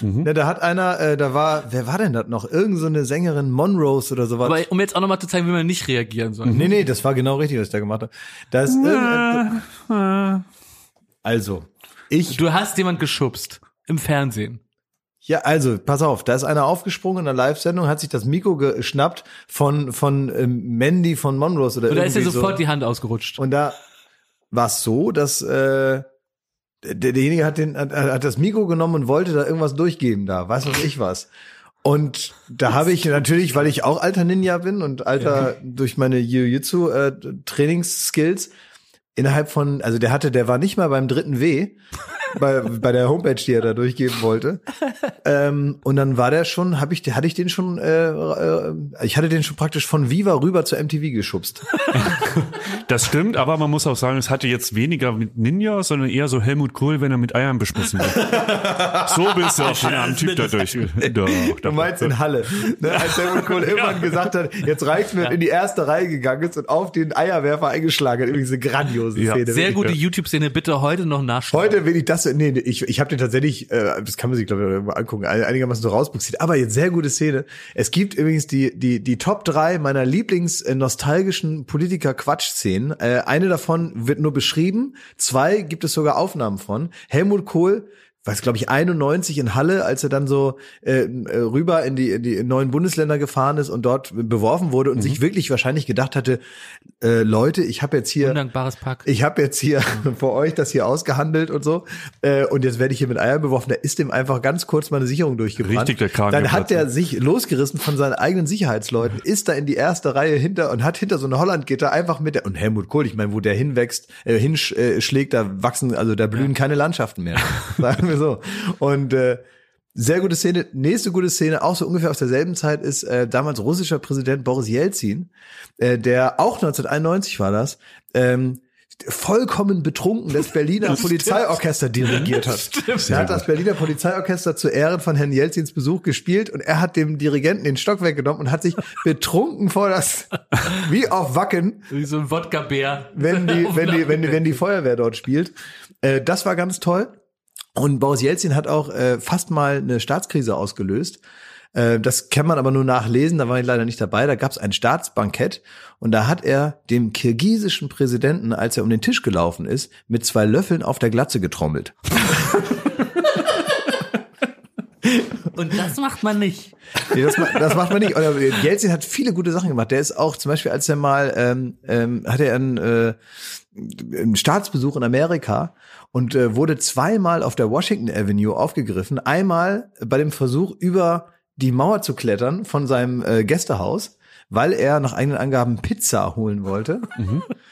Ja, da hat einer, äh, da war, wer war denn das noch? Irgend so eine Sängerin Monrose oder sowas. Aber um jetzt auch nochmal zu zeigen, wie man nicht reagieren soll. nee, nee, das war genau richtig, was ich da gemacht habe. Da ist irgend, also, ich, Du hast jemand geschubst im Fernsehen. ja, also, pass auf, da ist einer aufgesprungen in der Live-Sendung, hat sich das Mikro geschnappt von, von ähm, Mandy von Monrose oder Und da ist irgendwie sofort so. die Hand ausgerutscht. Und da war es so, dass äh, der, derjenige hat, den, hat, hat das Mikro genommen und wollte da irgendwas durchgeben da, weiß was ich was. Und da habe ich natürlich, weil ich auch alter Ninja bin und alter durch meine Jiu-Jitsu äh, Trainingsskills innerhalb von, also der hatte, der war nicht mal beim dritten W bei, bei der Homepage, die er da durchgeben wollte. Ähm, und dann war der schon, hab ich, hatte ich den schon, äh, äh, ich hatte den schon praktisch von Viva rüber zu MTV geschubst. Das stimmt, aber man muss auch sagen, es hatte jetzt weniger mit Ninja, sondern eher so Helmut Kohl, wenn er mit Eiern beschmissen wird. so bist du auch von einem Typ dadurch. Doch, Du meinst in Halle, ne, als Helmut Kohl irgendwann gesagt hat, jetzt reicht's mir, und in die erste Reihe gegangen ist und auf den Eierwerfer eingeschlagen hat. Übrigens eine grandiose Ja. Szene. Sehr gute YouTube-Szene, bitte heute noch nachschauen. Heute will ich das, nee, ich, ich habe den tatsächlich, äh, das kann man sich glaube ich irgendwo angucken, ein- einigermaßen so rausbuxiert, aber jetzt sehr gute Szene. Es gibt übrigens die, die, die Top drei meiner Lieblings äh, Politiker-Quatsch-Szenen. Äh, eine davon wird nur beschrieben, zwei gibt es sogar Aufnahmen von. Helmut Kohl weiß glaube ich 91 in Halle, als er dann so äh, äh, rüber in die, in die neuen Bundesländer gefahren ist und dort beworfen wurde und sich wirklich wahrscheinlich gedacht hatte, äh, Leute, ich habe jetzt hier Undankbares Pack. ich habe jetzt hier vor euch das hier ausgehandelt und so äh, und jetzt werde ich hier mit Eiern beworfen. Da ist dem einfach ganz kurz mal eine Sicherung durchgebrannt. Richtig der Kragen Dann hat der sich losgerissen von seinen eigenen Sicherheitsleuten, ist da in die erste Reihe hinter und hat hinter so eine Hollandgitter einfach mit der und Helmut Kohl, ich meine, wo der hinwächst, äh, hinschlägt, da wachsen, also da blühen keine Landschaften mehr. Sagen wir so. Und äh, sehr gute Szene. Nächste gute Szene, auch so ungefähr aus derselben Zeit, ist äh, damals russischer Präsident Boris Jelzin, äh, der auch 1991 war das, ähm, vollkommen betrunken das Berliner Polizeiorchester dirigiert hat. Er hat das Berliner Polizeiorchester zu Ehren von Herrn Jelzins Besuch gespielt und er hat dem Dirigenten den Stock weggenommen und hat sich betrunken vor das, wie auf Wacken, Wie so ein Wodka-Bär. wenn die, wenn die, wenn die, wenn die Feuerwehr dort spielt. Äh, das war ganz toll. Und Boris Jelzin hat auch äh, fast mal eine Staatskrise ausgelöst. Äh, das kann man aber nur nachlesen, da war ich leider nicht dabei. Da gab es ein Staatsbankett und da hat er dem kirgisischen Präsidenten, als er um den Tisch gelaufen ist, mit zwei Löffeln auf der Glatze getrommelt. Und das macht man nicht. Nee, das, das macht man nicht. Oder Jelzin hat viele gute Sachen gemacht. Der ist auch zum Beispiel, als er mal ähm, ähm, hatte er einen, äh, einen Staatsbesuch in Amerika und äh, wurde zweimal auf der Washington Avenue aufgegriffen. Einmal bei dem Versuch über die Mauer zu klettern von seinem äh, Gästehaus, weil er nach eigenen Angaben Pizza holen wollte.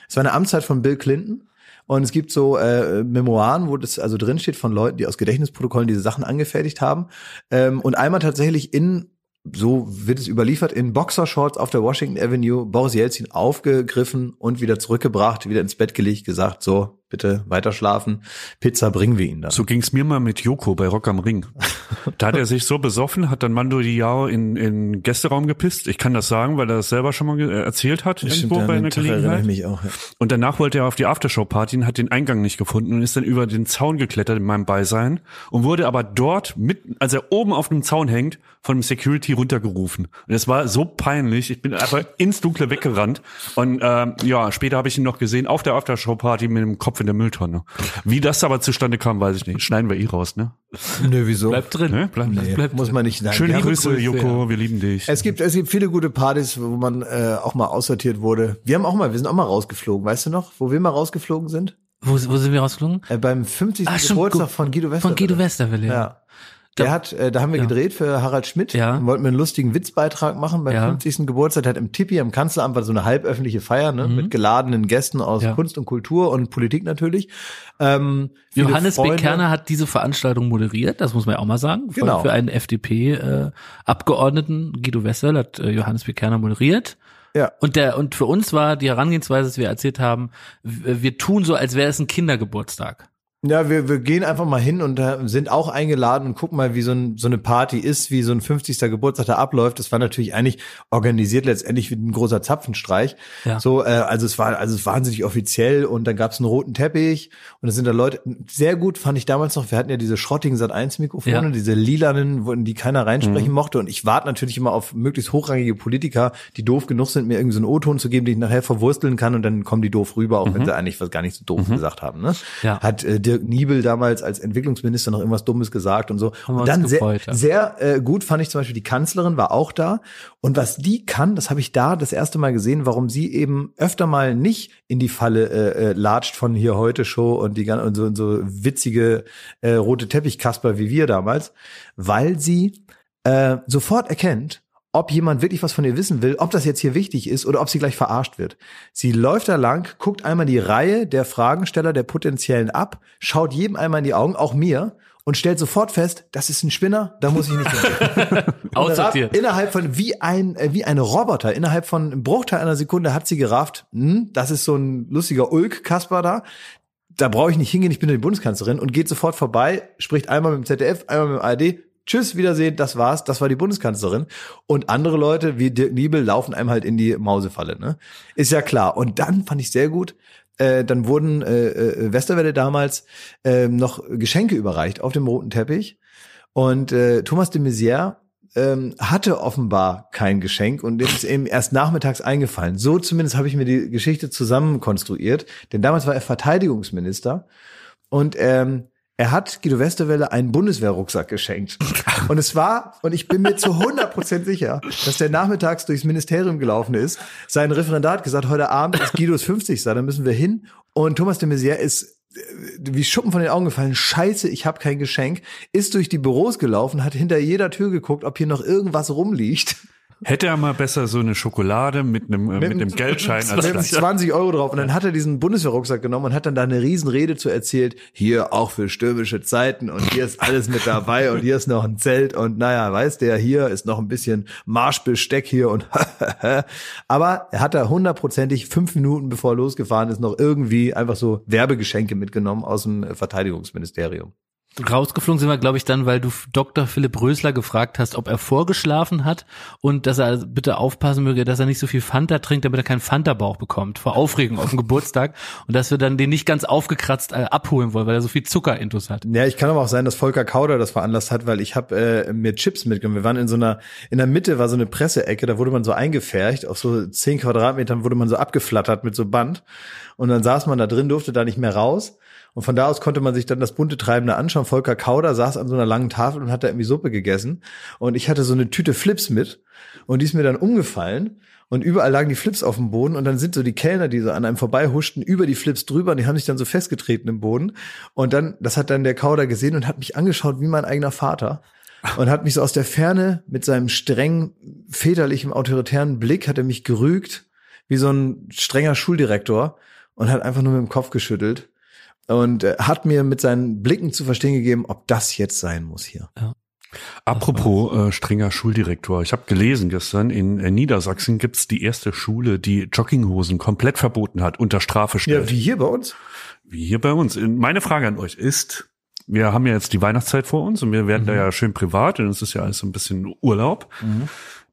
Es war eine Amtszeit von Bill Clinton. Und es gibt so äh, Memoiren, wo das also drin steht von Leuten, die aus Gedächtnisprotokollen diese Sachen angefertigt haben. Ähm, und einmal tatsächlich in, so wird es überliefert, in Boxershorts auf der Washington Avenue Boris Jelzin aufgegriffen und wieder zurückgebracht, wieder ins Bett gelegt, gesagt, so, bitte weiter schlafen. Pizza bringen wir Ihnen dann. So ging's mir mal mit Joko bei Rock am Ring. Da hat er sich so besoffen, hat dann Mando Diao in in Gästeraum gepisst. Ich kann das sagen, weil er das selber schon mal ge- erzählt hat irgendwo bei einer Gelegenheit. mich auch. Ja. Und danach wollte er auf die Aftershow-Party und hat den Eingang nicht gefunden und ist dann über den Zaun geklettert in meinem Beisein und wurde aber dort mit, als er oben auf dem Zaun hängt, von dem Security runtergerufen. Und es war so peinlich. Ich bin einfach ins Dunkle weggerannt. Und ähm, ja, später habe ich ihn noch gesehen auf der Aftershow-Party mit dem Kopf in der Mülltonne. Wie das aber zustande kam, weiß ich nicht. Schneiden wir eh raus, ne? Nö, wieso? Bleibt drin. ne? Bleib, nee, muss man nicht. Nein, Schöne Grüße, Grüße, Joko. Wir lieben dich. Es gibt, es gibt viele gute Partys, wo man äh, auch mal aussortiert wurde. Wir haben auch mal, wir sind auch mal rausgeflogen, weißt du noch, wo wir mal rausgeflogen sind? Wo, wo sind wir rausgeflogen? Äh, beim 50. Ah, stimmt, Geburtstag von Guido Westerwelle. Von Guido Westerwelle. Ja. Der Da- hat, äh, da haben wir Ja. gedreht für Harald Schmidt. Ja. Wollten wir einen lustigen Witzbeitrag machen beim Ja. 50. Geburtstag. Der hat im Tippi am Kanzleramt war so eine halböffentliche Feier, ne, mit geladenen Gästen aus Mhm. Ja. Kunst und Kultur und Politik natürlich. Ähm, Johannes B. Freunde. Kerner hat diese Veranstaltung moderiert, das muss man ja auch mal sagen. Für, Genau. für einen FDP-Abgeordneten, Guido Wessel, hat äh, Johannes B. Kerner moderiert. Ja. Und der, und für uns war die Herangehensweise, dass wir erzählt haben, wir tun so, als wäre es ein Kindergeburtstag. Ja, wir, wir gehen einfach mal hin und äh, sind auch eingeladen und gucken mal, wie so, ein, so eine Party ist, wie so ein 50. Geburtstag da abläuft. Das war natürlich eigentlich organisiert letztendlich wie ein großer Zapfenstreich. Ja. So, äh, also es war also es war wahnsinnig offiziell und dann gab's einen roten Teppich und es sind da Leute sehr gut fand ich damals noch. Wir hatten ja diese schrottigen Sat 1 Mikrofone, Ja. diese lilanen, wo in die keiner reinsprechen mochte und ich warte natürlich immer auf möglichst hochrangige Politiker, die doof genug sind, mir irgendwie so einen O-Ton zu geben, den ich nachher verwursteln kann und dann kommen die doof rüber, auch wenn sie eigentlich was gar nicht so doof gesagt haben. Ne? Ja. Hat äh, Dirk Niebel damals als Entwicklungsminister noch irgendwas Dummes gesagt und so. Haben und dann gefreut, sehr, ja. sehr äh, gut fand ich zum Beispiel die Kanzlerin war auch da. Und was die kann, das habe ich da das erste Mal gesehen, warum sie eben öfter mal nicht in die Falle äh, äh, latscht von hier heute Show und die und so, und so witzige äh, rote Teppichkasper wie wir damals, weil sie äh, sofort erkennt, ob jemand wirklich was von ihr wissen will, ob das jetzt hier wichtig ist oder ob sie gleich verarscht wird. Sie läuft da lang, guckt einmal die Reihe der Fragensteller, der potenziellen ab, schaut jedem einmal in die Augen, auch mir, und stellt sofort fest, das ist ein Spinner, da muss ich nicht hin. Innerhalb von wie ein äh, wie ein Roboter, innerhalb von einem Bruchteil einer Sekunde hat sie gerafft, hm, das ist so ein lustiger Ulk Kasper da. Da brauche ich nicht hingehen, ich bin die Bundeskanzlerin und geht sofort vorbei, spricht einmal mit dem ZDF, einmal mit dem ARD. Tschüss, Wiedersehen, das war's, das war die Bundeskanzlerin. Und andere Leute wie Dirk Niebel laufen einem halt in die Mausefalle, ne? Ist ja klar. Und dann fand ich sehr gut, äh, dann wurden äh, äh, Westerwelle damals äh, noch Geschenke überreicht auf dem roten Teppich. Und äh, Thomas de Maizière ähm, hatte offenbar kein Geschenk und ist eben erst nachmittags eingefallen. So zumindest habe ich mir die Geschichte zusammen konstruiert, denn damals war er Verteidigungsminister und ähm, er hat Guido Westerwelle einen Bundeswehrrucksack geschenkt. Und es war, und ich bin mir zu 100 Prozent sicher, dass der nachmittags durchs Ministerium gelaufen ist, sein Referendat gesagt, heute Abend ist Guidos 50. Da müssen wir hin. Und Thomas de Maizière ist äh, wie Schuppen von den Augen gefallen. Scheiße, ich habe kein Geschenk. Ist durch die Büros gelaufen, hat hinter jeder Tür geguckt, ob hier noch irgendwas rumliegt. Hätte er mal besser so eine Schokolade mit einem, äh, mit einem Geldschein als mit Gleich. 20 Euro drauf. Und dann hat er diesen Bundeswehrrucksack genommen und hat dann da eine Riesenrede zu erzählt. Hier auch für stürmische Zeiten und hier ist alles mit dabei und hier ist noch ein Zelt und naja, weiß der, hier ist noch ein bisschen Marschbesteck hier und aber er hat da hundertprozentig fünf Minuten bevor er losgefahren ist noch irgendwie einfach so Werbegeschenke mitgenommen aus dem Verteidigungsministerium. Rausgeflogen sind wir, glaube ich, dann, weil du Dr. Philipp Rösler gefragt hast, ob er vorgeschlafen hat und dass er bitte aufpassen möge, dass er nicht so viel Fanta trinkt, damit er keinen Fanta-Bauch bekommt vor Aufregung auf dem Geburtstag und dass wir dann den nicht ganz aufgekratzt äh, abholen wollen, weil er so viel Zuckerintus hat. Ja, ich kann aber auch sein, dass Volker Kauder das veranlasst hat, weil ich habe äh, mir Chips mitgenommen. Wir waren in so einer, in der Mitte war so eine Presseecke, da wurde man so eingefärcht, auf so zehn Quadratmetern wurde man so abgeflattert mit so Band. Und dann saß man da drin, durfte da nicht mehr raus. Und von da aus konnte man sich dann das bunte Treibende anschauen. Volker Kauder saß an so einer langen Tafel und hat da irgendwie Suppe gegessen. Und ich hatte so eine Tüte Flips mit. Und die ist mir dann umgefallen. Und überall lagen die Flips auf dem Boden. Und dann sind so die Kellner, die so an einem vorbeihuschten, über die Flips drüber. Und die haben sich dann so festgetreten im Boden. Und dann, das hat dann der Kauder gesehen und hat mich angeschaut wie mein eigener Vater. Und hat mich so aus der Ferne mit seinem streng väterlichen, autoritären Blick, hat er mich gerügt, wie so ein strenger Schuldirektor. Und hat einfach nur mit dem Kopf geschüttelt und äh, hat mir mit seinen Blicken zu verstehen gegeben, ob das jetzt sein muss hier. Apropos äh, strenger Schuldirektor. Ich habe gelesen gestern, in äh, Niedersachsen gibt's die erste Schule, die Jogginghosen komplett verboten hat, unter Strafe stellt. wie hier bei uns. Wie hier bei uns. Meine Frage an euch ist, wir haben ja jetzt die Weihnachtszeit vor uns und wir werden da ja schön privat und es ist ja alles so ein bisschen Urlaub.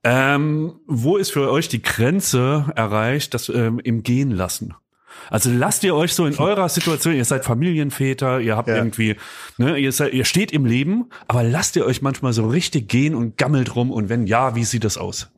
Ähm, wo ist für euch die Grenze erreicht, das ähm, im Gehen lassen? Also lasst ihr euch so in eurer Situation, ihr seid Familienväter, ihr habt Ja. irgendwie, ne, ihr, seid, ihr steht im Leben, aber lasst ihr euch manchmal so richtig gehen und gammelt rum und wenn ja, wie sieht das aus?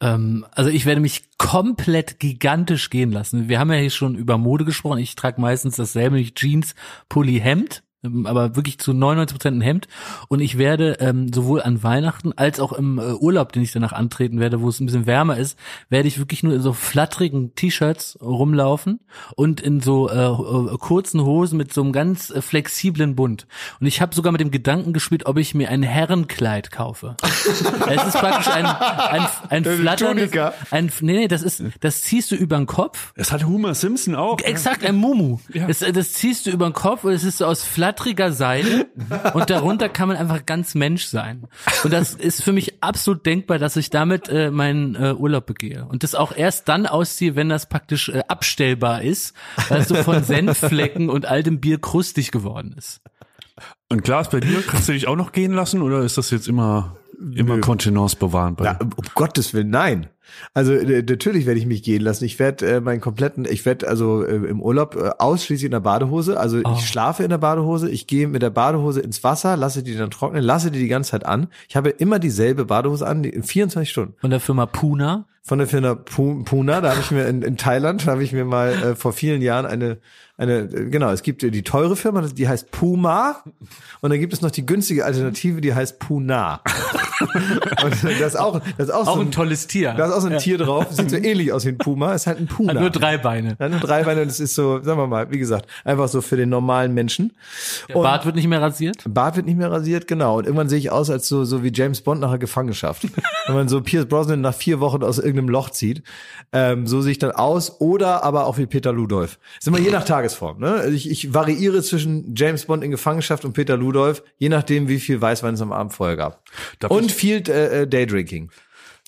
Ähm, also ich werde mich komplett gigantisch gehen lassen. Wir haben ja hier schon über Mode gesprochen. Ich trage meistens dasselbe, Jeans, Pulli, Hemd. Ähm, Aber wirklich zu 99 Prozent ein Hemd. Und ich werde ähm, sowohl an Weihnachten als auch im äh, Urlaub, den ich danach antreten werde, wo es ein bisschen wärmer ist, werde ich wirklich nur in so flatterigen T-Shirts rumlaufen und in so äh, äh, kurzen Hosen mit so einem ganz äh, flexiblen Bund. Und ich habe sogar mit dem Gedanken gespielt, ob ich mir ein Herrenkleid kaufe. es ist praktisch ein, ein, ein flatterndes, ein, nee, nee, das ist, das ziehst du über den Kopf. Das hat Homer Simpson auch. Exakt, ein Mumu. Das, das ziehst du über den Kopf und es ist so aus flatteriger Seide und darunter kann man einfach ganz Mensch sein. Und das ist für mich absolut denkbar, dass ich damit äh, meinen äh, Urlaub begehe. Und das auch erst dann ausziehe, wenn das praktisch äh, abstellbar ist, weil es so von Senfflecken und altem Bier krustig geworden ist. Und Klaas, bei dir kannst du dich auch noch gehen lassen oder ist das jetzt immer, immer Kontenance bewahren bei Ja, um Gottes Willen, nein. Also äh, natürlich werde ich mich gehen lassen. Ich werde äh, meinen kompletten, ich werde also äh, im Urlaub äh, ausschließlich in der Badehose. Also Oh. ich schlafe in der Badehose, ich gehe mit der Badehose ins Wasser, lasse die dann trocknen, lasse die die ganze Zeit an. Ich habe immer dieselbe Badehose an, die, in 24 Stunden. Von der Firma Puna. Von der Firma Pu- Puna, da habe ich mir in, in Thailand, da habe ich mir mal äh, vor vielen Jahren eine, eine, äh, genau, es gibt die teure Firma, die heißt Puma und dann gibt es noch die günstige Alternative, die heißt Puna. und das ist auch, das ist auch, Auch so ein tolles Tier. das ist auch so ein Tier drauf, sieht so ähnlich aus wie ein Puma, ist halt ein Puma. Hat nur drei Beine. Hat nur drei Beine und es ist so, sagen wir mal, wie gesagt, einfach so für den normalen Menschen. Der Bart wird nicht mehr rasiert. Bart wird nicht mehr rasiert, genau. Und irgendwann sehe ich aus als so, so wie James Bond nach einer Gefangenschaft. Wenn man so Pierce Brosnan nach vier Wochen aus irgendeinem Loch zieht, ähm, so sehe ich dann aus. Oder aber auch wie Peter Ludolf. Ist immer je nach Tagesform. Ne? Also Ich, ich variiere zwischen James Bond in Gefangenschaft und Peter Ludolf, je nachdem, wie viel Weißwein es am Abend vorher gab. Darf und viel äh, äh, Daydrinking.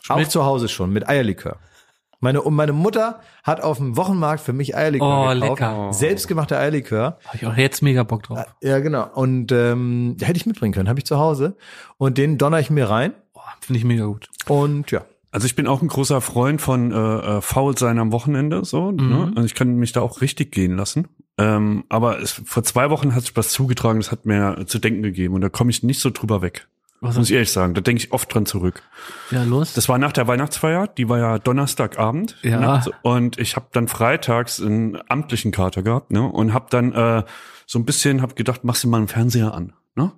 Auch zu Hause schon, mit Eierlikör. Meine, und meine Mutter hat auf dem Wochenmarkt für mich Eierlikör Oh, gekauft. lecker. Selbstgemachter Eierlikör. Habe ich auch jetzt mega Bock drauf. Ja, genau. Und ähm, hätte ich mitbringen können, habe ich zu Hause. Und den donner ich mir rein. Oh, Finde ich mega gut. Und ja. Also ich bin auch ein großer Freund von äh, äh, faul sein am Wochenende, so. Ne? Also ich kann mich da auch richtig gehen lassen. Ähm, aber es, vor zwei Wochen hat sich was zugetragen, das hat mir zu denken gegeben und da komme ich nicht so drüber weg. Was muss ich ehrlich sagen. Da denke ich oft dran zurück. Ja, los. Das war nach der Weihnachtsfeier, die war ja Donnerstagabend. Ja. Ne? So, Und ich habe dann freitags einen amtlichen Kater gehabt ne? und habe dann äh, so ein bisschen hab gedacht, machst du mal einen Fernseher an. Ne?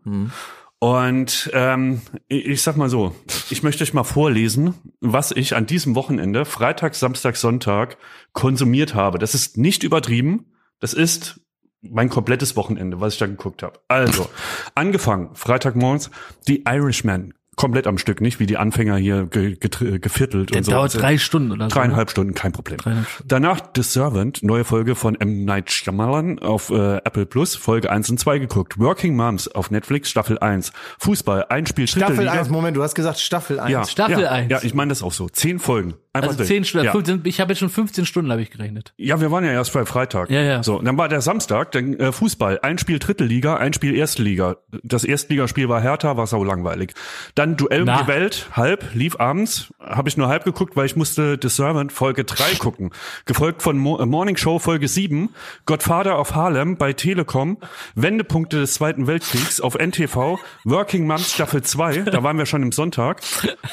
Und ähm, ich, sag mal so, ich möchte euch mal vorlesen, was ich an diesem Wochenende, Freitag, Samstag, Sonntag, konsumiert habe. Das ist nicht übertrieben. Das ist mein komplettes Wochenende, was ich da geguckt habe. Also, angefangen, Freitagmorgens, The Irishman. Komplett am Stück, nicht wie die Anfänger hier ge, getr- geviertelt Der und so. dauert drei Stunden oder so. Dreieinhalb Stunden, kein Problem. Stunden. Danach The Servant, neue Folge von M. Night Shyamalan auf äh, Apple Plus, Folge 1 und 2 geguckt. Working Moms auf Netflix, Staffel 1. Fußball, ein Spiel, Staffel Liga. 1, Moment, du hast gesagt Staffel 1. Ja, Staffel ja, 1. Ja, ich meine das auch so. Zehn Folgen. Einfach Also zehn Stunden. Ja. 15, ich habe jetzt schon 15 Stunden, habe ich gerechnet. Ja, wir waren ja erst bei Freitag. Ja, ja. So, dann war der Samstag, dann äh, Fußball, ein Spiel dritte Liga, ein Spiel erste Liga. Das Erstligaspiel war Hertha, war sau langweilig. Dann Duell um Na. die Welt, halb, lief abends, habe ich nur halb geguckt, weil ich musste The Servant Folge 3 gucken. Gefolgt von Mo äh, Morning Show Folge 7, Godfather of Harlem bei Telekom, Wendepunkte des Zweiten Weltkriegs auf NTV, Working Moms Staffel 2, da waren wir schon im Sonntag,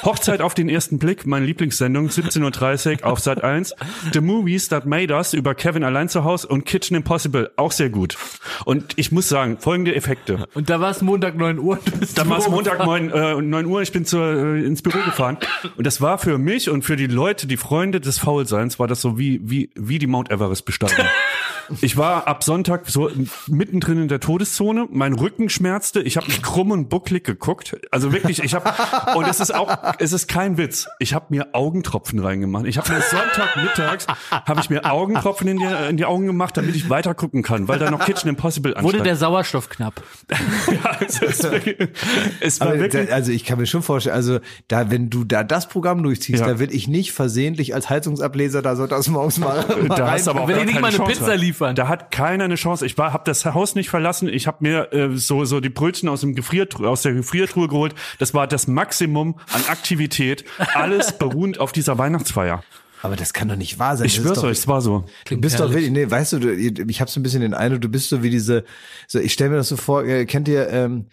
Hochzeit auf den ersten Blick, meine Lieblingssendung, 17.30 Uhr auf Sat 1, The Movies That Made Us über Kevin allein zu Hause und Kitchen Impossible, auch sehr gut. Und ich muss sagen, folgende Effekte. Und da war es Montag 9 Uhr. Dann war es Montag gefahren. 9, äh, 9 Uhr, ich bin zur, äh, ins Büro gefahren. Und das war für mich und für die Leute, die Freunde des Faulseins, war das so wie, wie, wie die Mount Everest besteigen. Ich war ab Sonntag so mittendrin in der Todeszone, mein Rücken schmerzte, ich habe mich krumm und bucklig geguckt. Also wirklich, ich habe und es ist auch, es ist kein Witz. Ich habe mir Augentropfen reingemacht. Ich habe mir Sonntagmittags habe ich mir Augentropfen in die, in die Augen gemacht, damit ich weiter gucken kann, weil da noch Kitchen Impossible Wurde anstand. der Sauerstoff knapp. ja, es, ist wirklich, es war Aber wirklich da, also ich kann mir schon vorstellen, also da, wenn du da das Programm durchziehst, Ja. da will ich nicht versehentlich als Heizungsableser da so das morgens mal, da hast du aber auch Will gar ich nicht keine mal eine Chance Pizza haben. Liefern? Da hat keiner eine Chance. Ich war, habe das Haus nicht verlassen. Ich habe mir äh, so so die Brötchen aus dem Gefriertruhe, aus der Gefriertruhe geholt. Das war das Maximum an Aktivität. Alles beruhend auf dieser Weihnachtsfeier. Aber das kann doch nicht wahr sein. Ich schwör's doch- euch, es war so. Du bist doch herrlich. wirklich, nee, weißt du, du ich habe so ein bisschen den Eindruck, du bist so wie diese, so ich stelle mir das so vor, äh, kennt ihr ähm,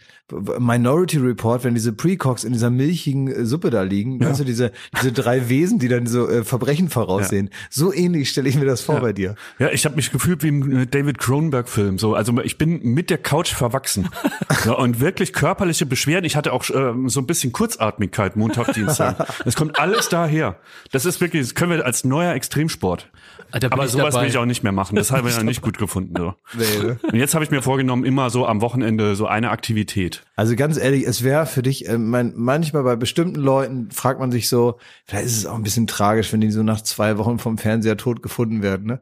Minority Report, wenn diese Precogs in dieser milchigen äh, Suppe da liegen, weißt du, diese, diese drei Wesen, die dann so äh, Verbrechen voraussehen. So ähnlich stelle ich mir das vor bei dir. Ja, ich habe mich gefühlt wie im äh, David Cronenberg-Film. So, also ich bin mit der Couch verwachsen. ja, und wirklich körperliche Beschwerden. Ich hatte auch ähm, so ein bisschen Kurzatmigkeit Montag, Dienstag. Das kommt alles daher. Das ist wirklich, das können wir als neuer Extremsport. Ah, Aber sowas dabei. will ich auch nicht mehr machen. Das habe ich ja nicht gut gefunden. So. Nee, ne? Und jetzt habe ich mir vorgenommen, immer so am Wochenende so eine Aktivität. Also ganz ehrlich, es wäre für dich, äh, mein, manchmal bei bestimmten Leuten fragt man sich so, vielleicht ist es auch ein bisschen tragisch, wenn die so nach zwei Wochen vom Fernseher tot gefunden werden. Ne?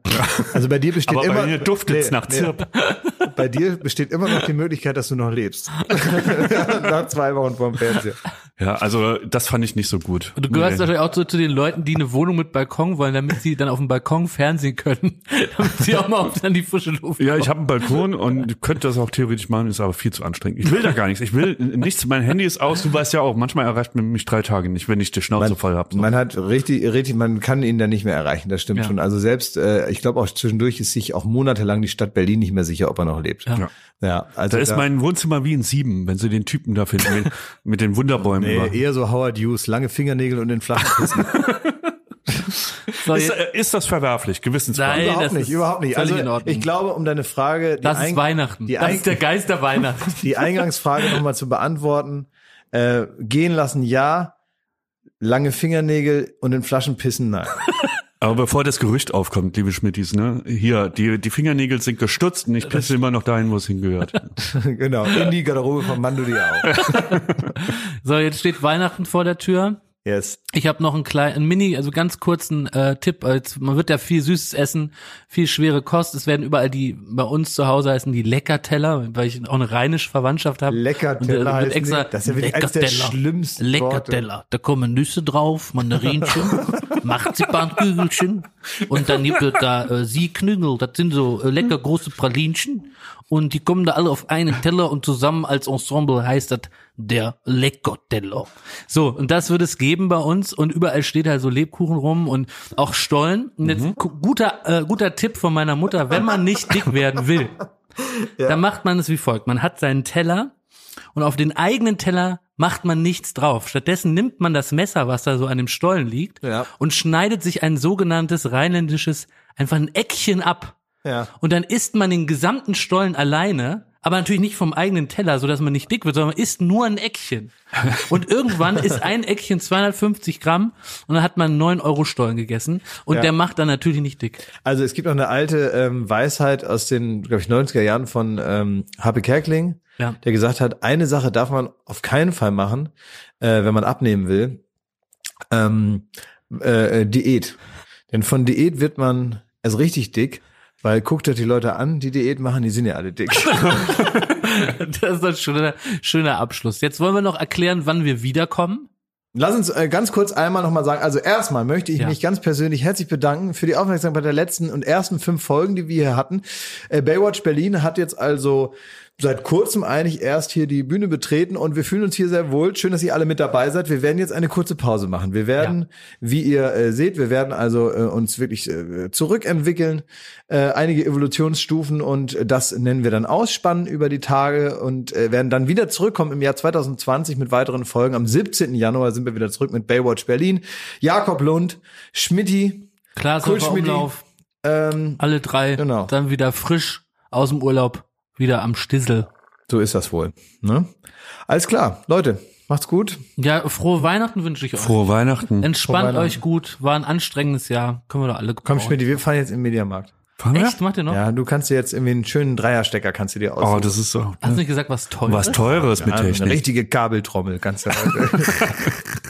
Also bei dir besteht Aber immer bei mir duftet's nach Zirp. Bei dir besteht immer noch die Möglichkeit, dass du noch lebst. nach zwei Wochen vom Fernseher. Ja, also das fand ich nicht so gut. Und du gehörst Nee. natürlich auch so zu den Leuten, die eine Wohnung mit Balkon wollen, damit sie dann auf dem Balkon fernsehen können, damit sie auch mal auf an die frische Luft Ja, ich habe einen Balkon und könnte das auch theoretisch machen, ist aber viel zu anstrengend. Ich will da gar nichts. Ich will nichts. Mein Handy ist aus. Du weißt ja auch, manchmal erreicht man mich drei Tage nicht, wenn ich die Schnauze voll habe. So. Man hat richtig, richtig, man kann ihn dann nicht mehr erreichen, das stimmt Ja. schon. Also selbst, äh, ich glaube auch zwischendurch ist sich auch monatelang die Stadt Berlin nicht mehr sicher, ob er noch lebt. Ja. ja also Da ist mein Wohnzimmer wie in Sieben, wenn sie den Typen da finden mit, mit den Wunderbäumen. nee, über. eher so Howard Hughes, lange Fingernägel und den flachen Kissen. So, Ist, äh, ist das verwerflich? Gewissensfrei. Nein. überhaupt das nicht, ist überhaupt nicht. Also in Ordnung. ich glaube, um deine Frage, die das ist Weihnachten. die das ist der Geist der Weihnachten. die Eingangsfrage nochmal zu beantworten. Äh, gehen lassen, ja. lange Fingernägel und in Flaschen pissen, nein. Aber bevor das Gerücht aufkommt, liebe Schmittis, ne, hier, die, die Fingernägel sind gestutzt und ich pisse immer noch dahin, wo es hingehört. genau, in die Garderobe von Mando Diao. So, jetzt steht Weihnachten vor der Tür. Yes. Ich habe noch einen kleinen, einen Mini, also ganz kurzen äh, Tipp. Als, man wird ja viel Süßes essen, viel schwere Kost. Es werden überall die, bei uns zu Hause heißen die Leckerteller, weil ich auch eine rheinische Verwandtschaft habe. Leckerteller Und, äh, extra. Das ist ja wirklich eines der Leckerteller. schlimmsten Leckerteller. Da kommen Nüsse drauf, Mandarinchen, Marzipankügelchen und dann gibt es da äh, Sieknügel. Das sind so äh, lecker große Pralinchen und die kommen da alle auf einen Teller und zusammen als Ensemble heißt das der Leckerteller. So, und das wird es geben bei uns und überall steht halt so Lebkuchen rum und auch Stollen. Und jetzt gu- guter, äh, guter Tipp von meiner Mutter, wenn man nicht dick werden will, dann macht man es wie folgt. Man hat seinen Teller und auf den eigenen Teller macht man nichts drauf. Stattdessen nimmt man das Messer, was da so an dem Stollen liegt, Ja. und schneidet sich ein sogenanntes rheinländisches, einfach ein Eckchen ab. Ja. Und dann isst man den gesamten Stollen alleine, aber natürlich nicht vom eigenen Teller, so dass man nicht dick wird, sondern man isst nur ein Eckchen. Und irgendwann ist ein Eckchen 250 Gramm und dann hat man einen 9 Euro Stollen gegessen und Ja. der macht dann natürlich nicht dick. Also es gibt noch eine alte ähm, Weisheit aus den, glaube ich, 90er Jahren von ähm, Happe Kerkling, Ja. der gesagt hat, eine Sache darf man auf keinen Fall machen, äh, wenn man abnehmen will. Ähm, äh, äh, Diät. Denn von Diät wird man erst richtig dick, weil guckt euch die Leute an, die Diät machen, die sind ja alle dick. Das ist ein schöner, schöner Abschluss. Jetzt wollen wir noch erklären, wann wir wiederkommen. Lass uns äh, ganz kurz einmal nochmal sagen, also erstmal möchte ich Ja. mich ganz persönlich herzlich bedanken für die Aufmerksamkeit der letzten und ersten fünf Folgen, die wir hier hatten. Äh, Baywatch Berlin hat jetzt also seit kurzem eigentlich erst hier die Bühne betreten und wir fühlen uns hier sehr wohl. Schön, dass ihr alle mit dabei seid. Wir werden jetzt eine kurze Pause machen. Wir werden, wie ihr äh, seht, wir werden also äh, uns wirklich äh, zurückentwickeln, äh, einige Evolutionsstufen und das nennen wir dann Ausspannen über die Tage und äh, werden dann wieder zurückkommen im Jahr 2020 mit weiteren Folgen. Am 17. Januar sind wir wieder zurück mit Baywatch Berlin. Jakob Lund, Schmidti, Klaas Cool, Schmidti. Ähm, alle drei, Genau. dann wieder frisch aus dem Urlaub, wieder am Stissel. so ist das wohl. Ne? Alles klar, Leute, macht's gut. Ja, frohe Weihnachten wünsche ich euch. Frohe Weihnachten. Entspannt Weihnachten. euch gut, war ein anstrengendes Jahr, können wir doch alle Komm. Schmidti, wir fahren jetzt im Mediamarkt. Fahren wir? Echt, macht ihr noch? Ja, du kannst dir jetzt irgendwie einen schönen Dreierstecker kannst du dir aussuchen. Oh, das ist so. Hast du nicht gesagt, was teuer Was ist? Teures mit Ja, eine Technik. richtige Kabeltrommel kannst du heute.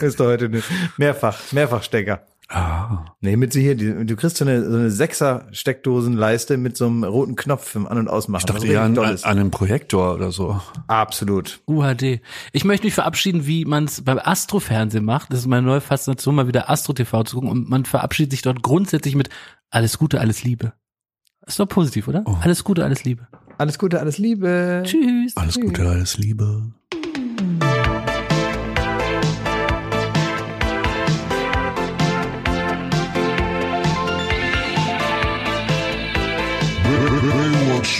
ist doch heute eine mehrfach, Mehrfachstecker. Ah. Nee, mit sie hier, die, du kriegst so eine, so eine Sechser Steckdosenleiste mit so einem roten Knopf für An- und Ausmachen. Ich dachte ja an, richtig an Dolles. einem Projektor oder so. Absolut. UHD. Ich möchte mich verabschieden, wie man es beim Astrofernsehen macht. Das ist meine neue Faszination, mal wieder Astro TV zu gucken. Und man verabschiedet sich dort grundsätzlich mit alles Gute, alles Liebe. Ist doch positiv, oder? Oh. Alles Gute, alles Liebe. Alles Gute, alles Liebe. Tschüss. Alles Gute, alles Liebe.